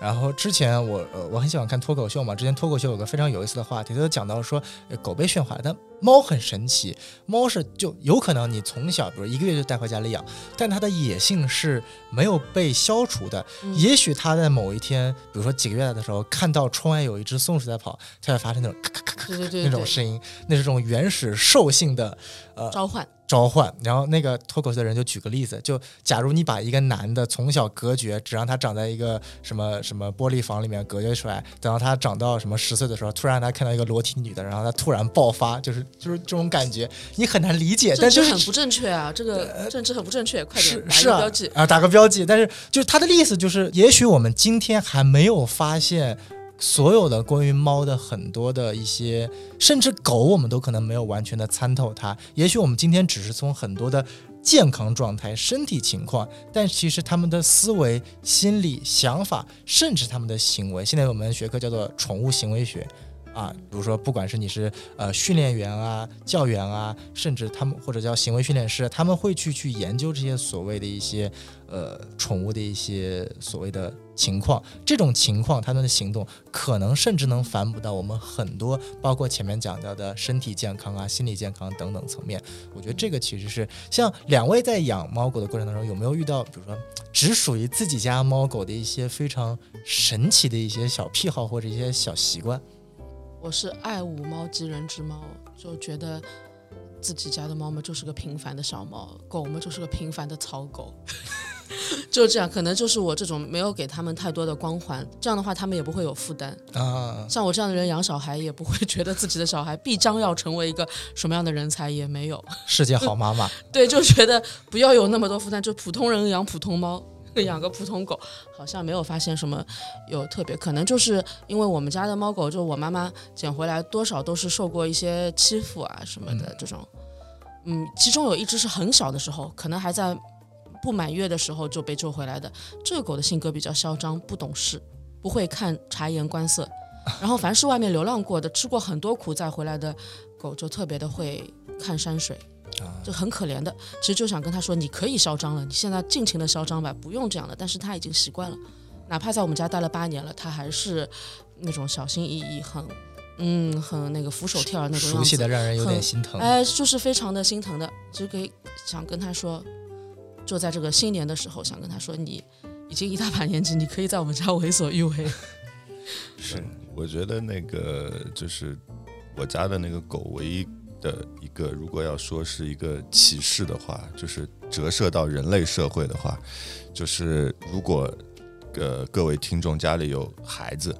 然后之前我呃我很喜欢看脱口秀嘛，之前脱口秀有个非常有意思的话题，它就讲到说、呃狗被驯化了，但猫很神奇，猫是就有可能你从小比如一个月就带回家里养，但它的野性是没有被消除的。嗯也许它在某一天，比如说几个月大的时候，看到窗外有一只松鼠在跑，它会发出那种咔咔咔咔那种声音，那是这种原始兽性的呃召唤。召唤。然后那个脱口秀的人就举个例子，就假如你把一个男的从小隔绝，只让他长在一个什么什么玻璃房里面隔绝出来，等到他长到什么十岁的时候，突然他看到一个裸体女的，然后他突然爆发，就是就是这种感觉，你很难理解，但是很不正确啊！这个政治很不正确，快点打个标记。啊，打个标记。但是就是他的意思就是，也许我们今天还没有发现所有的关于猫的很多的一些，甚至狗我们都可能没有完全的参透它。也许我们今天只是从很多的健康状态、身体情况，但其实他们的思维、心理、想法，甚至他们的行为，现在我们学科叫做宠物行为学。啊，比如说，不管是你是呃训练员啊、教员啊，甚至他们或者叫行为训练师，他们会去去研究这些所谓的一些呃宠物的一些所谓的情况。这种情况，他们的行动可能甚至能反哺到我们很多，包括前面讲到的身体健康啊、心理健康等等层面。我觉得这个其实是像两位在养猫狗的过程当中，有没有遇到，比如说只属于自己家猫狗的一些非常神奇的一些小癖好或者一些小习惯？我是爱吾猫及人之猫，就觉得自己家的猫嘛就是个平凡的小猫，狗嘛就是个平凡的草狗，*laughs* 就这样。可能就是我这种没有给他们太多的光环，这样的话他们也不会有负担。啊，像我这样的人养小孩，也不会觉得自己的小孩必将要成为一个什么样的人才，也没有。世界好妈妈，*laughs* 对，就觉得不要有那么多负担，就普通人养普通猫。*laughs* 养个普通狗，好像没有发现什么有特别，可能就是因为我们家的猫狗，就我妈妈捡回来，多少都是受过一些欺负啊什么的这种。嗯，其中有一只是很小的时候，可能还在不满月的时候就被救回来的。这个狗的性格比较嚣张，不懂事，不会看察言观色。然后凡是外面流浪过的、吃过很多苦再回来的狗，就特别的会看山水。就很可怜的，其实就想跟他说，你可以嚣张了，你现在尽情的嚣张吧，不用这样的。但是他已经习惯了，哪怕在我们家待了八年了，他还是那种小心翼翼、很嗯很那个俯首帖耳那种样子。熟悉的让人有点心疼。哎，就是非常的心疼的，就可以想跟他说，就在这个新年的时候，想跟他说，你已经一大把年纪，你可以在我们家为所欲为。*laughs* 是，我觉得那个就是我家的那个狗，唯一的一个，如果要说是一个启示的话，就是折射到人类社会的话，就是如果呃各位听众家里有孩子，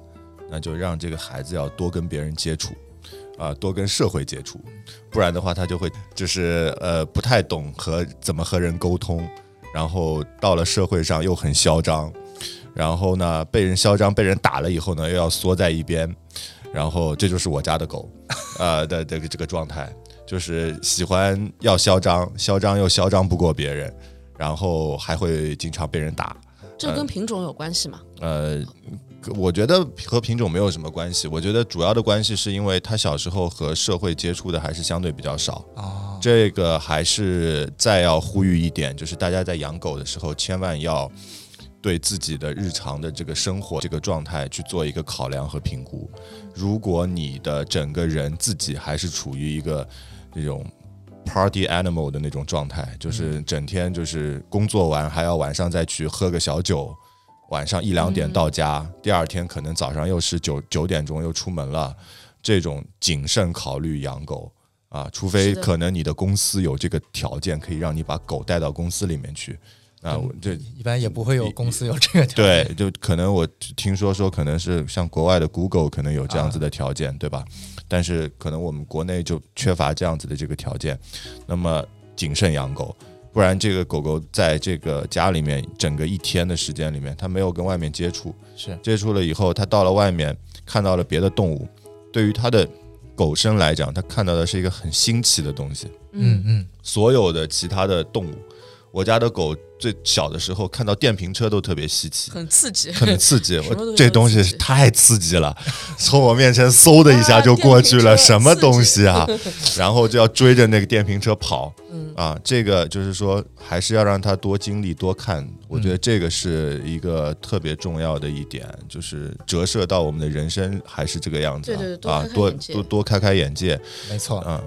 那就让这个孩子要多跟别人接触。啊，多跟社会接触，不然的话，他就会就是呃不太懂和怎么和人沟通，然后到了社会上又很嚣张，然后呢被人嚣张被人打了以后呢又要缩在一边，然后这就是我家的狗，呃 *laughs* 的这个这个状态，就是喜欢要嚣张，嚣张又嚣张不过别人，然后还会经常被人打，这跟品种有关系吗？呃，我觉得和品种没有什么关系。我觉得主要的关系是因为他小时候和社会接触的还是相对比较少。哦，这个还是再要呼吁一点，就是大家在养狗的时候，千万要对自己的日常的这个生活这个状态去做一个考量和评估。如果你的整个人自己还是处于一个这种 party animal 的那种状态，就是整天就是工作完还要晚上再去喝个小酒，晚上一两点到家，第二天可能早上又是九九点钟又出门了，这种谨慎考虑养狗啊，除非可能你的公司有这个条件，可以让你把狗带到公司里面去。啊，我这一般也不会有公司有这个条件对件。，就可能我听说说可能是像国外的 Google 可能有这样子的条件，对吧？但是可能我们国内就缺乏这样子的这个条件，那么谨慎养狗，不然这个狗狗在这个家里面整个一天的时间里面，它没有跟外面接触，是。接触了以后，它到了外面看到了别的动物，对于它的狗生来讲，它看到的是一个很新奇的东西。嗯嗯，所有的其他的动物，我家的狗最小的时候看到电瓶车都特别稀奇，很刺激，很刺激。*laughs* 我这东西太刺激了，从我面前嗖的一下就过去了，什么东西啊？*laughs* 然后就要追着那个电瓶车跑。嗯啊，这个就是说，还是要让它多经历、多看。我觉得这个是一个特别重要的一点，就是折射到我们的人生还是这个样子啊。对对对多多多开开眼界。没错。嗯，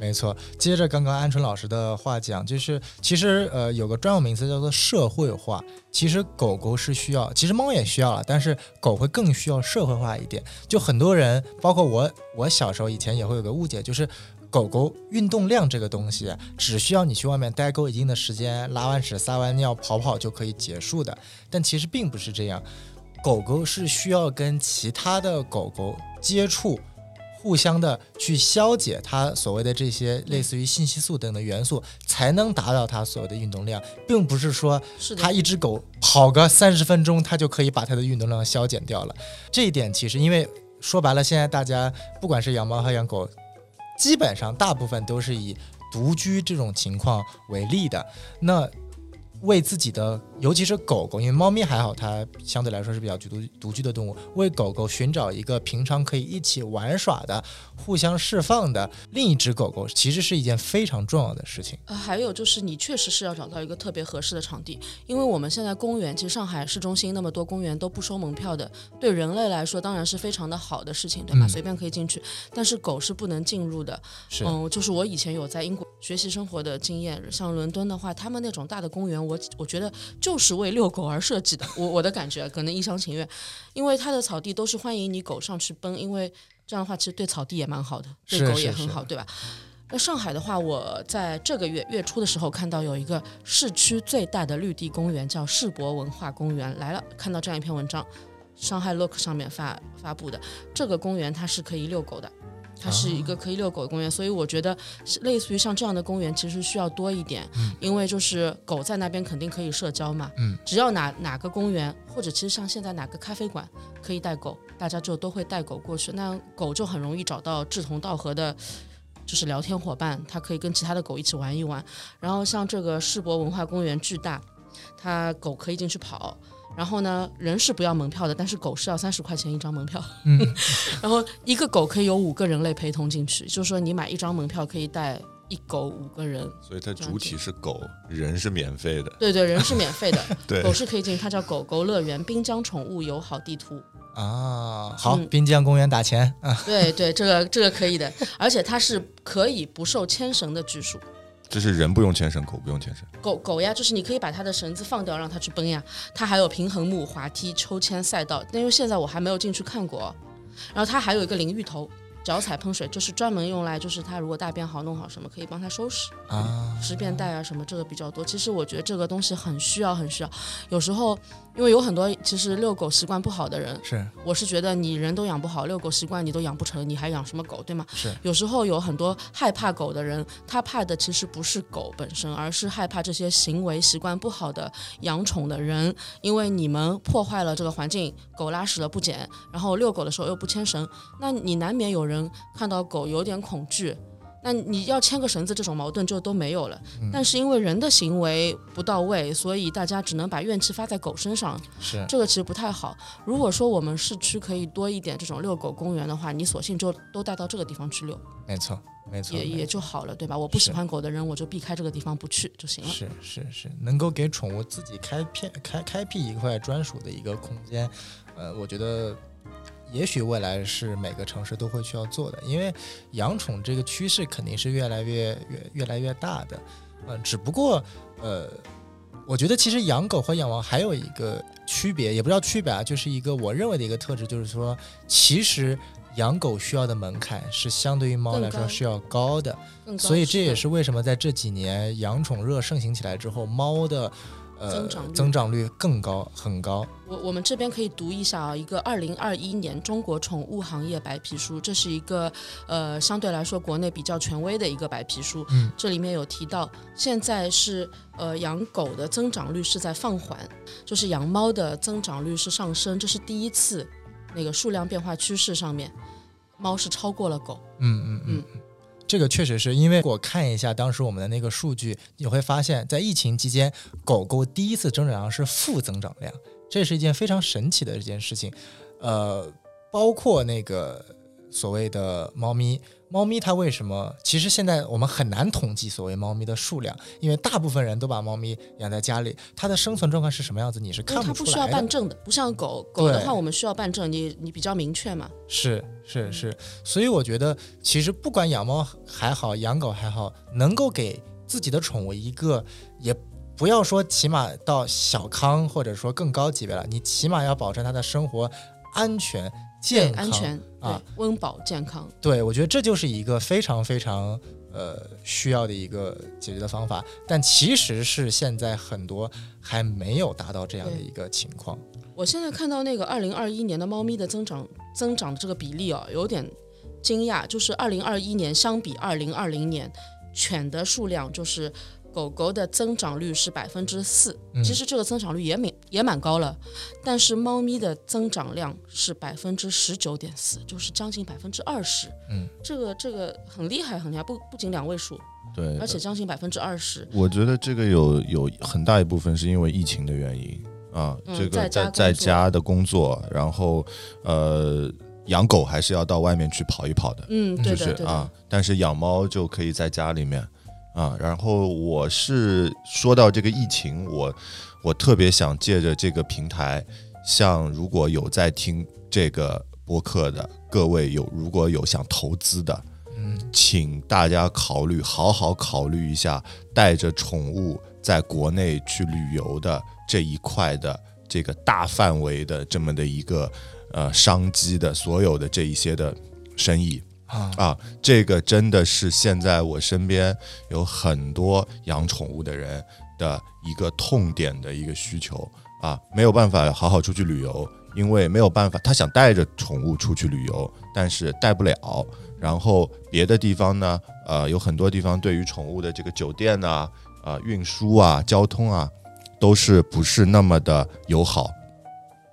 没错，接着刚刚鹌鹑老师的话讲，就是其实呃有个专有名词叫做社会化。其实狗狗是需要，其实猫也需要了，但是狗会更需要社会化一点。就很多人，包括我，我小时候以前也会有个误解，就是狗狗运动量这个东西，只需要你去外面待够一定的时间，拉完屎、撒完尿、跑跑就可以结束的。但其实并不是这样，狗狗是需要跟其他的狗狗接触。互相的去消解它所谓的这些类似于信息素等的元素，才能达到它所谓的运动量，并不是说它一只狗跑个三十分钟，它就可以把它的运动量消减掉了。这一点其实，因为说白了，现在大家不管是养猫和养狗，基本上大部分都是以独居这种情况为例的。那为自己的，尤其是狗狗，因为猫咪还好，它相对来说是比较独独居的动物。为狗狗寻找一个平常可以一起玩耍的、互相释放的另一只狗狗，其实是一件非常重要的事情。呃，还有就是，你确实是要找到一个特别合适的场地，因为我们现在公园，其实上海市中心那么多公园都不收门票的，对人类来说当然是非常的好的事情，对吧？随便可以进去，但是狗是不能进入的。是，嗯，就是我以前有在英国学习生活的经验，像伦敦的话，他们那种大的公园，我我觉得就是为遛狗而设计的，我我的感觉可能一厢情愿，因为它的草地都是欢迎你狗上去奔，因为这样的话其实对草地也蛮好的，对狗也很好，对吧？那上海的话，我在这个月月初的时候看到有一个市区最大的绿地公园叫世博文化公园来了，看到这样一篇文章，上海 Look 上面发发布的，这个公园它是可以遛狗的。它是一个可以遛狗的公园，所以我觉得类似于像这样的公园，其实需要多一点，因为就是狗在那边肯定可以社交嘛。嗯，只要哪哪个公园，或者其实像现在哪个咖啡馆可以带狗，大家就都会带狗过去，那狗就很容易找到志同道合的，就是聊天伙伴，它可以跟其他的狗一起玩一玩。然后像这个世博文化公园巨大，它狗可以进去跑。然后呢，人是不要门票的，但是狗是要三十块钱一张门票。嗯，*laughs* 然后一个狗可以有五个人类陪同进去，就是说你买一张门票可以带一狗五个人。所以它主体是狗，人是免费的。对对，人是免费的，*laughs* 对，狗是可以进。它叫狗狗乐园滨江宠物友好地图啊。好，滨江公园打钱啊。对对，这个这个可以的，而且它是可以不受牵绳的拘束。就是人不用牵绳，狗不用牵绳。狗狗呀，就是你可以把它的绳子放掉，让它去奔呀。它还有平衡木、滑梯、抽签赛道，但因为现在我还没有进去看过。然后它还有一个淋浴头。脚踩喷水就是专门用来，就是它如果大便好弄好什么，可以帮它收拾啊，尸便袋啊什么，这个比较多。其实我觉得这个东西很需要，很需要。有时候因为有很多其实遛狗习惯不好的人，是，我是觉得你人都养不好，遛狗习惯你都养不成，你还养什么狗，对吗？是。有时候有很多害怕狗的人，他怕的其实不是狗本身，而是害怕这些行为习惯不好的养宠的人，因为你们破坏了这个环境，狗拉屎了不捡，然后遛狗的时候又不牵绳，那你难免有人。看到狗有点恐惧，那你要牵个绳子，这种矛盾就都没有了。但是因为人的行为不到位，所以大家只能把怨气发在狗身上。是这个其实不太好。如果说我们市区可以多一点这种遛狗公园的话，你索性就都带到这个地方去遛。没错，没错，也也就好了，对吧？我不喜欢狗的人，我就避开这个地方不去就行了。是是是，能够给宠物自己开片开开辟一块专属的一个空间，呃，我觉得。也许未来是每个城市都会需要做的，因为养宠这个趋势肯定是越来越越越来越大的，呃，只不过呃，我觉得其实养狗和养猫还有一个区别，也不知道区别啊，就是一个我认为的一个特质，就是说，其实养狗需要的门槛是相对于猫来说是要高的，所以这也是为什么在这几年养宠热盛行起来之后，猫的。增长增长率更高，很高。我我们这边可以读一下啊，一个二零二一年中国宠物行业白皮书，这是一个呃相对来说国内比较权威的一个白皮书。嗯，这里面有提到，现在是呃养狗的增长率是在放缓，就是养猫的增长率是上升，这是第一次，那个数量变化趋势上面，猫是超过了狗。嗯嗯嗯。这个确实是因为我看一下当时我们的那个数据，你会发现在疫情期间，狗狗第一次增长量是负增长量，这是一件非常神奇的一件事情。呃，包括那个所谓的猫咪。猫咪它为什么？其实现在我们很难统计所谓猫咪的数量，因为大部分人都把猫咪养在家里，它的生存状况是什么样子，你是看不出来的。它不需要办证的，不像狗狗的话，我们需要办证，你你比较明确嘛。是是是，所以我觉得其实不管养猫还好，养狗还好，能够给自己的宠物一个，也不要说起码到小康或者说更高级别了，你起码要保证它的生活安全。健康、安全啊，对温饱健康。对，我觉得这就是一个非常非常呃需要的一个解决的方法，但其实是现在很多还没有达到这样的一个情况。我现在看到那个二零二一年的猫咪的增长增长的这个比例哦，有点惊讶，就是二零二一年相比二零二零年，犬的数量就是狗狗的增长率是百分之四，嗯。其实这个增长率也蛮也蛮高了，但是猫咪的增长量是百分之十九点四，就是将近百分之二十，嗯，这个这个很厉害很厉害，不不仅两位数，对，而且将近百分之二十，我觉得这个有有很大一部分是因为疫情的原因啊，嗯这个在在在家的工作，然后呃，养狗还是要到外面去跑一跑的，嗯，对就的对的，是啊，但是养猫就可以在家里面啊。然后我是说到这个疫情，我我特别想借着这个平台，像如果有在听这个播客的各位有如果有想投资的，嗯，请大家考虑好好考虑一下，带着宠物在国内去旅游的这一块的这个大范围的这么的一个呃商机的所有的这一些的生意。啊，这个真的是现在我身边有很多养宠物的人的一个痛点的一个需求啊，没有办法好好出去旅游，因为没有办法，他想带着宠物出去旅游，但是带不了。然后别的地方呢，呃，有很多地方对于宠物的这个酒店呐、啊、运输啊、交通啊，都是不是那么的友好。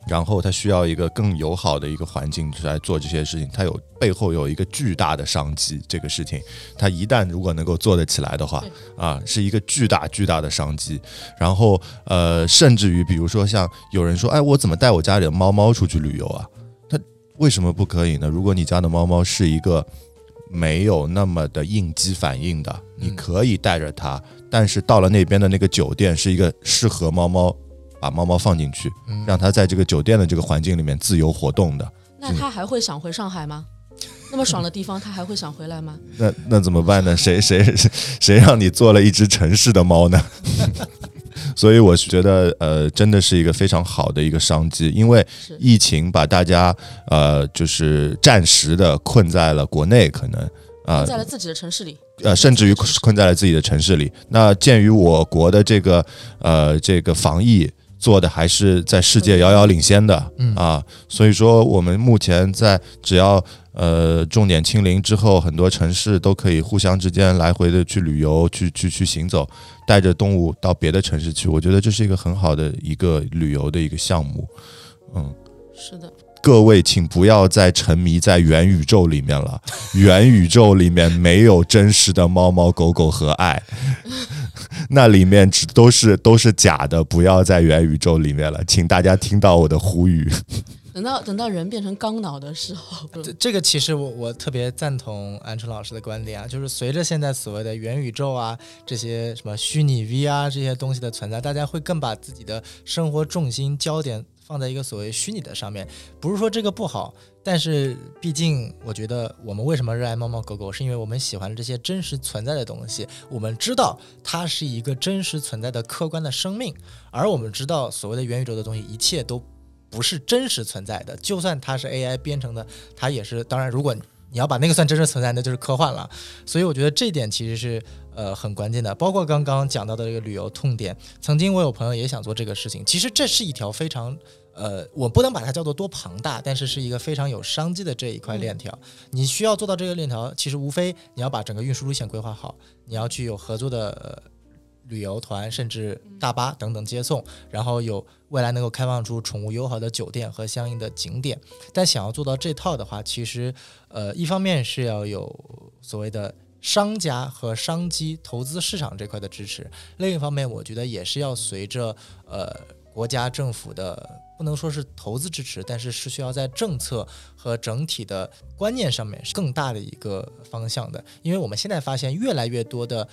然后它需要一个更友好的一个环境来做这些事情，它有背后有一个巨大的商机。这个事情，它一旦如果能够做得起来的话，啊，是一个巨大巨大的商机。然后呃，甚至于比如说像有人说，哎，我怎么带我家里的猫猫出去旅游啊？它为什么不可以呢？如果你家的猫猫是一个没有那么的应激反应的，你嗯可以带着它，但是到了那边的那个酒店是一个适合猫猫把猫猫放进去，嗯让它在这个酒店的这个环境里面自由活动的。那他还会想回上海吗？*laughs* 那么爽的地方，他还会想回来吗？*laughs* 那那怎么办呢？谁谁谁让你做了一只城市的猫呢？*laughs* 所以我是觉得，呃，真的是一个非常好的一个商机，因为疫情把大家呃，就是暂时的困在了国内，可能啊、在了自己的城市里，呃，甚至于困在了自己的城市里。那鉴于我国的这个呃这个防疫做的还是在世界遥遥领先的，嗯啊，所以说我们目前在只要呃重点清零之后，很多城市都可以互相之间来回的去旅游，去去去行走，带着动物到别的城市去。我觉得这是一个很好的一个旅游的一个项目，嗯。是的，各位，请不要再沉迷在元宇宙里面了。元宇宙里面没有真实的猫猫狗狗和爱，*laughs* 那里面只都是都是假的。不要在元宇宙里面了，请大家听到我的呼吁。*laughs* 等到等到人变成钢脑的时候，这这个其实我我特别赞同安春老师的观点啊，就是随着现在所谓的元宇宙啊这些什么虚拟 VR 这些东西的存在，大家会更把自己的生活重心焦点放在一个所谓虚拟的上面。不是说这个不好，但是毕竟我觉得我们为什么热爱猫猫狗狗，是因为我们喜欢这些真实存在的东西，我们知道它是一个真实存在的客观的生命，而我们知道所谓的元宇宙的东西，一切都不是真实存在的，就算它是 AI 编程的，它也是。当然，如果你要把那个算真实存在，那就是科幻了。所以我觉得这一点其实是呃很关键的。包括刚刚讲到的这个旅游痛点，曾经我有朋友也想做这个事情，其实这是一条非常。呃，我不能把它叫做多庞大，但是是一个非常有商机的这一块链条。你需要做到这个链条，其实无非你要把整个运输路线规划好，你要去有合作的、呃、旅游团，甚至大巴等等接送，然后有未来能够开放出宠物友好的酒店和相应的景点。但想要做到这套的话，其实呃，一方面是要有所谓的商家和商机投资市场这块的支持，另一方面，我觉得也是要随着呃国家政府的不能说是投资支持，但是是需要在政策和整体的观念上面是更大的一个方向的，因为我们现在发现越来越多的。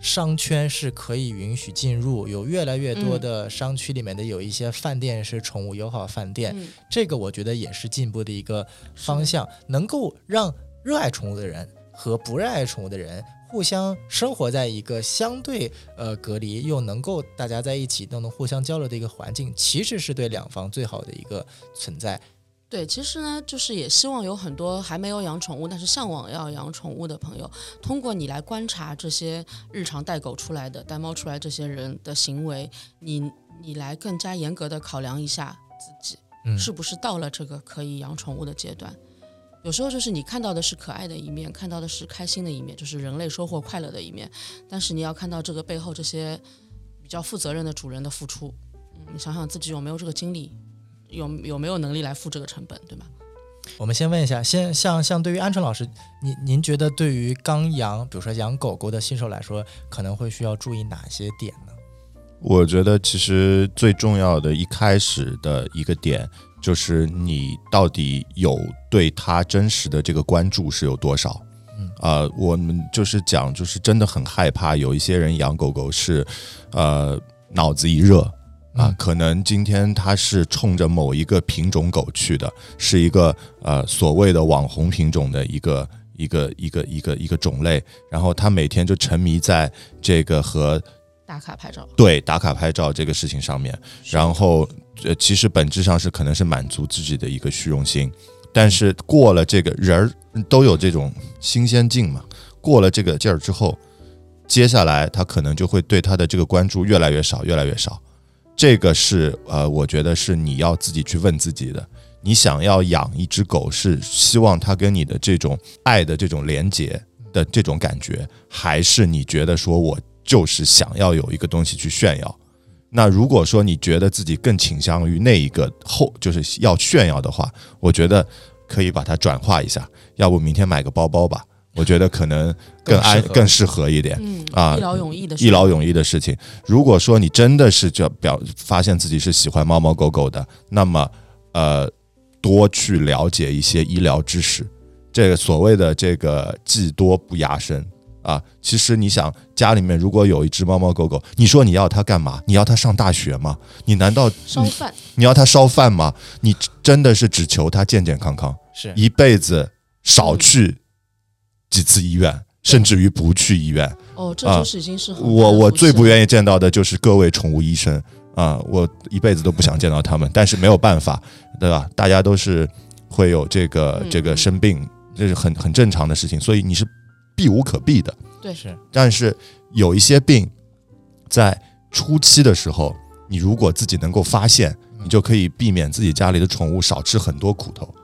商圈是可以允许进入，有越来越多嗯。的商区里面的有一些饭店是宠物友好饭店，嗯，这个我觉得也是进步的一个方向，能够让热爱宠物的人和不热爱宠物的人互相生活在一个相对呃隔离又能够大家在一起都能互相交流的一个环境，其实是对两方最好的一个存在。对，其实呢，就是也希望有很多还没有养宠物，但是向往要养宠物的朋友，通过你来观察这些日常带狗出来的、带猫出来这些人的行为，你你来更加严格的考量一下自己嗯是不是到了这个可以养宠物的阶段。有时候就是你看到的是可爱的一面，看到的是开心的一面，就是人类收获快乐的一面，但是你要看到这个背后这些比较负责任的主人的付出。嗯，你想想自己有没有这个精力，有有没有能力来付这个成本，对吗？我们先问一下，先像像对于鹌鹑老师，您您觉得对于刚养，比如说养狗狗的新手来说，可能会需要注意哪些点呢？我觉得其实最重要的一开始的一个点，就是你到底有对他真实的这个关注是有多少。嗯呃，我们就是讲，就是真的很害怕有一些人养狗狗是，呃，脑子一热啊嗯，可能今天他是冲着某一个品种狗去的，是一个呃所谓的网红品种的一个一个一个一个一个种类，然后他每天就沉迷在这个和打卡拍照，对打卡拍照这个事情上面，然后呃，其实本质上是可能是满足自己的一个虚荣心，但是过了这个人儿都有这种新鲜劲嘛，过了这个劲儿之后，接下来他可能就会对他的这个关注越来越少，越来越少。这个是呃，我觉得是你要自己去问自己的。你想要养一只狗，是希望它跟你的这种爱的这种连接的这种感觉，还是你觉得说我就是想要有一个东西去炫耀？那如果说你觉得自己更倾向于那一个后，就是要炫耀的话，我觉得可以把它转化一下，要不明天买个包包吧，我觉得可能更安更适合更适合一点。嗯啊一劳永逸的，一劳永逸的事情。如果说你真的是就表发现自己是喜欢猫猫狗狗的，那么呃，多去了解一些医疗知识。这个所谓的这个技多不压身啊，其实你想家里面如果有一只猫猫狗狗，你说你要它干嘛？你要它上大学吗？你难道烧饭，你要它烧饭吗？你真的是只求它健健康康？是一辈子少去几次医院，甚至于不去医院。哦，这啊就是已经是很我我最不。愿意见到的就是各位宠物医生啊，我一辈子都不想见到他们，但是没有办法，对吧？大家都是会有这个嗯这个生病，这是很很正常的事情，所以你是避无可避的。对是，但是有一些病，在初期的时候，你如果自己能够发现，你就可以避免自己家里的宠物少吃很多苦头。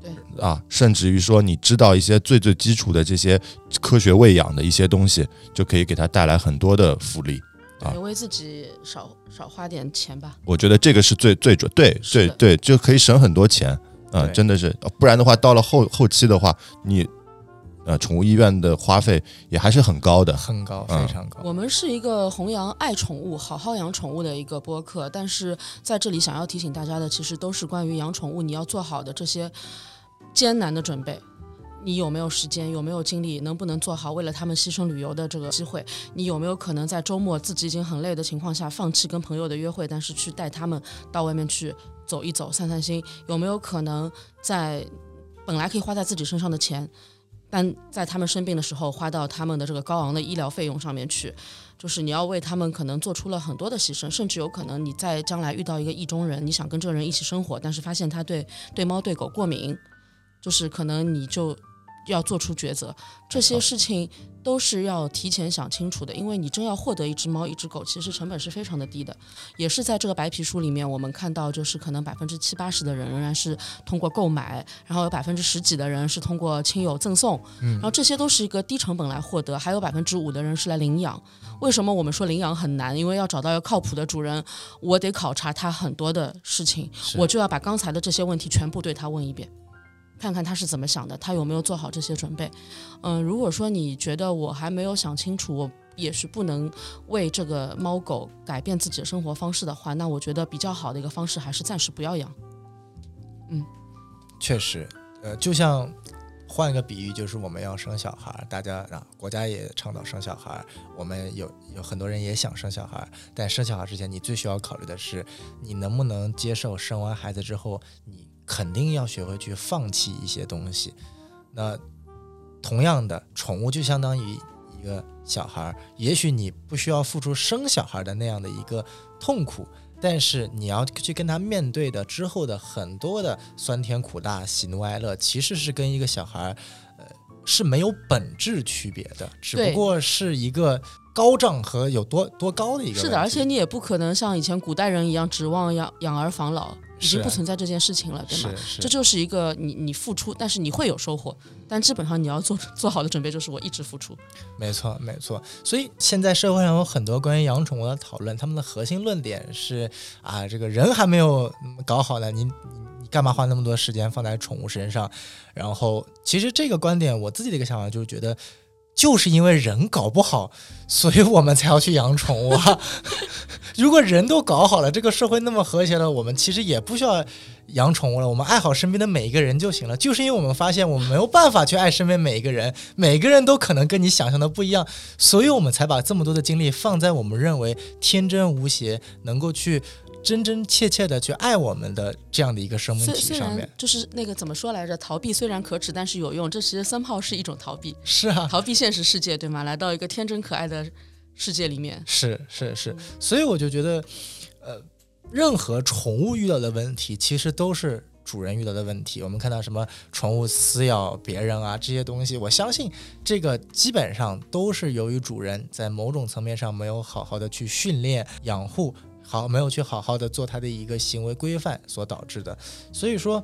对啊，甚至于说你知道一些最最基础的这些科学喂养的一些东西，就可以给它带来很多的福利。啊对，为自己少少花点钱吧。我觉得这个是最最准，对对对，就可以省很多钱。嗯、真的是，不然的话，到了后后期的话，你呃宠物医院的花费也还是很高的。很高，嗯非常高。我们是一个弘扬爱宠物、好好养宠物的一个播客，但是在这里想要提醒大家的，其实都是关于养宠物你要做好的这些艰难的准备。你有没有时间？有没有精力？能不能做好为了他们牺牲旅游的这个机会？你有没有可能在周末自己已经很累的情况下，放弃跟朋友的约会，但是去带他们到外面去走一走、散散心？有没有可能在本来可以花在自己身上的钱，但在他们生病的时候花到他们的这个高昂的医疗费用上面去？就是你要为他们可能做出了很多的牺牲，甚至有可能你在将来遇到一个意中人，你想跟这个人一起生活，但是发现他对对猫对狗过敏，就是可能你就要做出抉择。这些事情都是要提前想清楚的，因为你真要获得一只猫一只狗，其实成本是非常的低的。也是在这个白皮书里面，我们看到就是可能百分之七八十的人仍然是通过购买，然后有百分之十几的人是通过亲友赠送，然后这些都是一个低成本来获得，还有百分之五的人是来领养。为什么我们说领养很难？因为要找到一个靠谱的主人，我得考察他很多的事情，我就要把刚才的这些问题全部对他问一遍，看看他是怎么想的，他有没有做好这些准备。嗯，如果说你觉得我还没有想清楚，我也是不能为这个猫狗改变自己的生活方式的话，那我觉得比较好的一个方式还是暂时不要养。嗯确实，呃，就像换一个比喻，就是我们要生小孩，大家啊，国家也倡导生小孩，我们有有很多人也想生小孩，但生小孩之前，你最需要考虑的是，你能不能接受生完孩子之后，你肯定要学会去放弃一些东西。那同样的，宠物就相当于一个小孩儿，也许你不需要付出生小孩的那样的一个痛苦，但是你要去跟他面对的之后的很多的酸甜苦辣、喜怒哀乐，其实是跟一个小孩儿，呃，是没有本质区别的，只不过是一个高涨和有多多高的一个是的，而且你也不可能像以前古代人一样指望养养儿防老，已经不存在这件事情了，对吗？这就是一个你你付出，但是你会有收获，但基本上你要做做好的准备就是我一直付出。没错，没错。所以现在社会上有很多关于养宠物的讨论，他们的核心论点是啊，这个人还没有嗯搞好呢，你你你干嘛花那么多时间放在宠物身上？然后，其实这个观点，我自己的一个想法就是觉得。就是因为人搞不好，所以我们才要去养宠物啊。*laughs* 如果人都搞好了，这个社会那么和谐了，我们其实也不需要养宠物了，我们爱好身边的每一个人就行了。就是因为我们发现我们没有办法去爱身边每一个人，每个人都可能跟你想象的不一样，所以我们才把这么多的精力放在我们认为天真无邪、能够去真真切切的去爱我们的这样的一个生命体上面。就是那个怎么说来着，逃避虽然可耻，但是有用。这其实三炮是一种逃避，是啊，逃避现实世界，对吗？来到一个天真可爱的世界里面。是是是，所以我就觉得，呃，任何宠物遇到的问题，其实都是主人遇到的问题。我们看到什么宠物撕咬别人啊这些东西，我相信这个基本上都是由于主人在某种层面上没有好好的去训练养护，好没有去好好的做他的一个行为规范所导致的。所以说，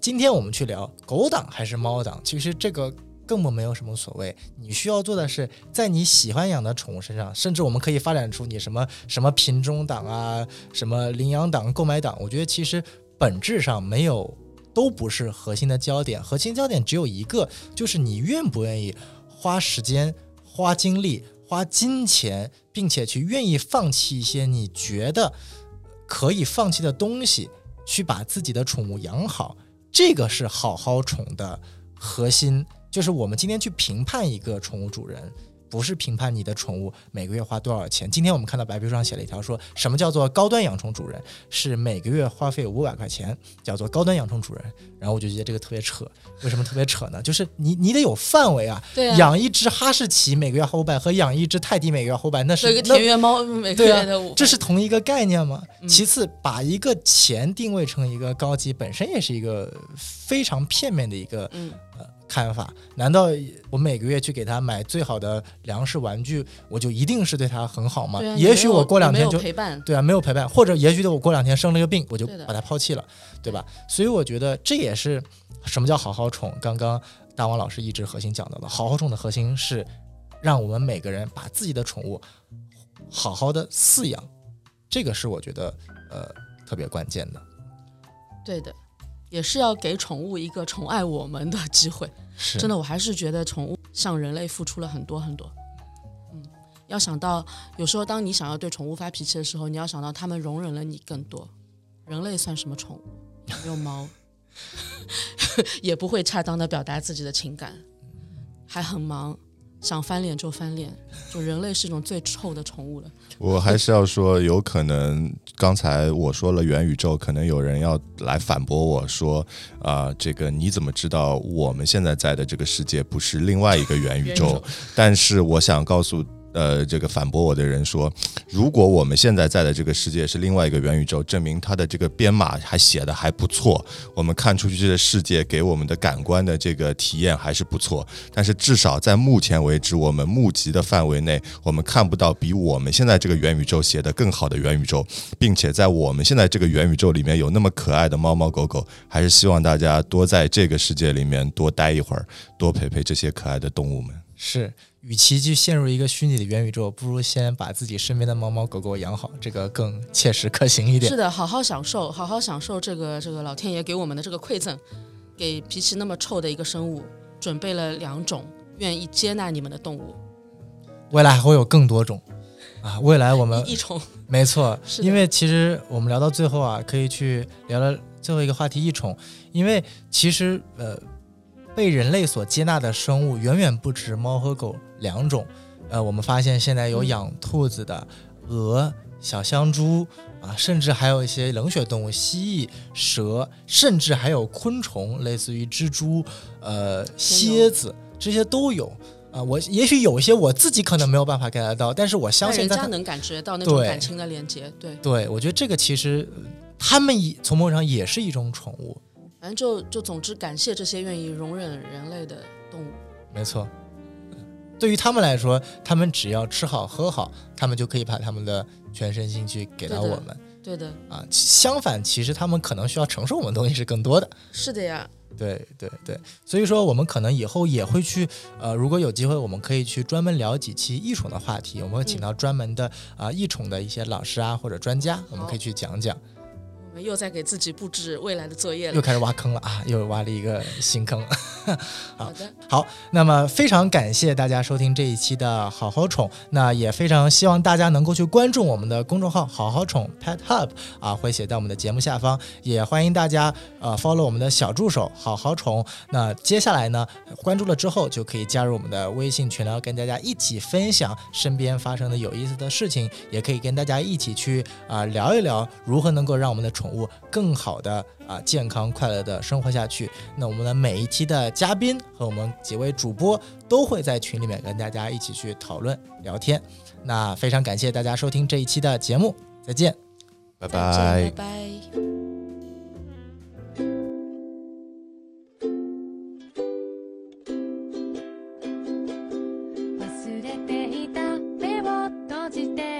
今天我们去聊狗党还是猫党，其实这个根本没有什么所谓。你需要做的是，在你喜欢养的宠物身上，甚至我们可以发展出你什么什么品种党啊，什么领养党、购买党。我觉得其实本质上没有，都不是核心的焦点。核心焦点只有一个，就是你愿不愿意花时间、花精力、花金钱，并且去愿意放弃一些你觉得可以放弃的东西，去把自己的宠物养好。这个是好好宠的核心，就是我们今天去评判一个宠物主人，不是评判你的宠物每个月花多少钱。今天我们看到白皮书上写了一条说，什么叫做高端养宠主人？是每个月花费五百块钱，叫做高端养宠主人。然后我就觉得这个特别扯，为什么特别扯呢？就是你你得有范围啊，对啊养一只哈士奇每个月花五百和养一只泰迪每个月花五百，那是做一个那田园猫每个对啊月的五，这是同一个概念吗？嗯其次，把一个钱定位成一个高级，本身也是一个非常片面的一个嗯，呃看法。难道我每个月去给他买最好的粮食玩具，我就一定是对他很好吗？啊，也许我过两天就陪伴，对啊，没有陪伴，或者也许我过两天生了个病，我就把他抛弃了，对吧？所以我觉得这也是什么叫好好宠。刚刚大王老师一直核心讲到的，好好宠的核心是让我们每个人把自己的宠物好好的饲养，这个是我觉得呃特别关键的。对的，也是要给宠物一个宠爱我们的机会。是真的，我还是觉得宠物向人类付出了很多很多。嗯，要想到有时候当你想要对宠物发脾气的时候，你要想到它们容忍了你更多。人类算什么宠物？没有猫，*laughs* 也不会恰当的表达自己的情感，还很忙，想翻脸就翻脸。就人类是一种最臭的宠物了。我还是要说，有可能刚才我说了元宇宙，可能有人要来反驳我说，啊、这个你怎么知道我们现在在的这个世界不是另外一个元宇宙元宇宙？但是我想告诉。呃，这个反驳我的人说，如果我们现在在的这个世界是另外一个元宇宙，证明它的这个编码还写的还不错，我们看出去这个世界给我们的感官的这个体验还是不错。但是至少在目前为止，我们目及的范围内，我们看不到比我们现在这个元宇宙写的更好的元宇宙，并且在我们现在这个元宇宙里面有那么可爱的猫猫狗狗，还是希望大家多在这个世界里面多待一会儿，多陪陪这些可爱的动物们。是，与其去陷入一个虚拟的元宇宙，不如先把自己身边的猫猫狗狗养好，这个更切实可行一点是。的，好好享受，好好享受这个这个老天爷给我们的这个馈赠，给脾气那么臭的一个生物准备了两种愿意接纳你们的动物，未来还会有更多种啊！未来我们一宠。*laughs* 没错，*laughs* 因为其实我们聊到最后啊，可以去聊聊最后一个话题——一宠。因为其实呃，被人类所接纳的生物远远不止猫和狗两种。呃，我们发现现在有嗯养兔子的、鹅、小香猪啊，甚至还有一些冷血动物，蜥蜴、蛇，甚至还有昆虫，类似于蜘蛛、呃蝎子，这些都有。啊、我也许有一些我自己可能没有办法 get 得到，但是我相信人家能感觉到那种感情的连接，对，对我觉得这个其实呃他们也从某种上也是一种宠物，反正就就总之感谢这些愿意容忍人类的动物。没错。对于他们来说，他们只要吃好喝好，他们就可以把他们的全身心去给到我们对的，啊。相反，其实他们可能需要承受我们东西是更多的。*laughs* 是的呀，对对对，所以说我们可能以后也会去，呃，如果有机会，我们可以去专门聊几期异宠的话题，我们会请到专门的啊、异宠的一些老师啊或者专家，我们可以去讲讲。我们又在给自己布置未来的作业了。又开始挖坑了啊，又挖了一个新坑。*laughs* 好的，好，那么非常感谢大家收听这一期的好好宠，那也非常希望大家能够去关注我们的公众号“好好宠 Pet Hub” 啊，会写在我们的节目下方，也欢迎大家呃 follow 我们的小助手好好宠。那接下来呢，关注了之后就可以加入我们的微信群聊，跟大家一起分享身边发生的有意思的事情，也可以跟大家一起去啊、聊一聊如何能够让我们的宠物更好的啊、健康快乐的生活下去。那我们的每一期的嘉宾和我们几位主播都会在群里面跟大家一起去讨论聊天。那非常感谢大家收听这一期的节目，再见。拜再见拜拜。拜。忘れていた目を閉じて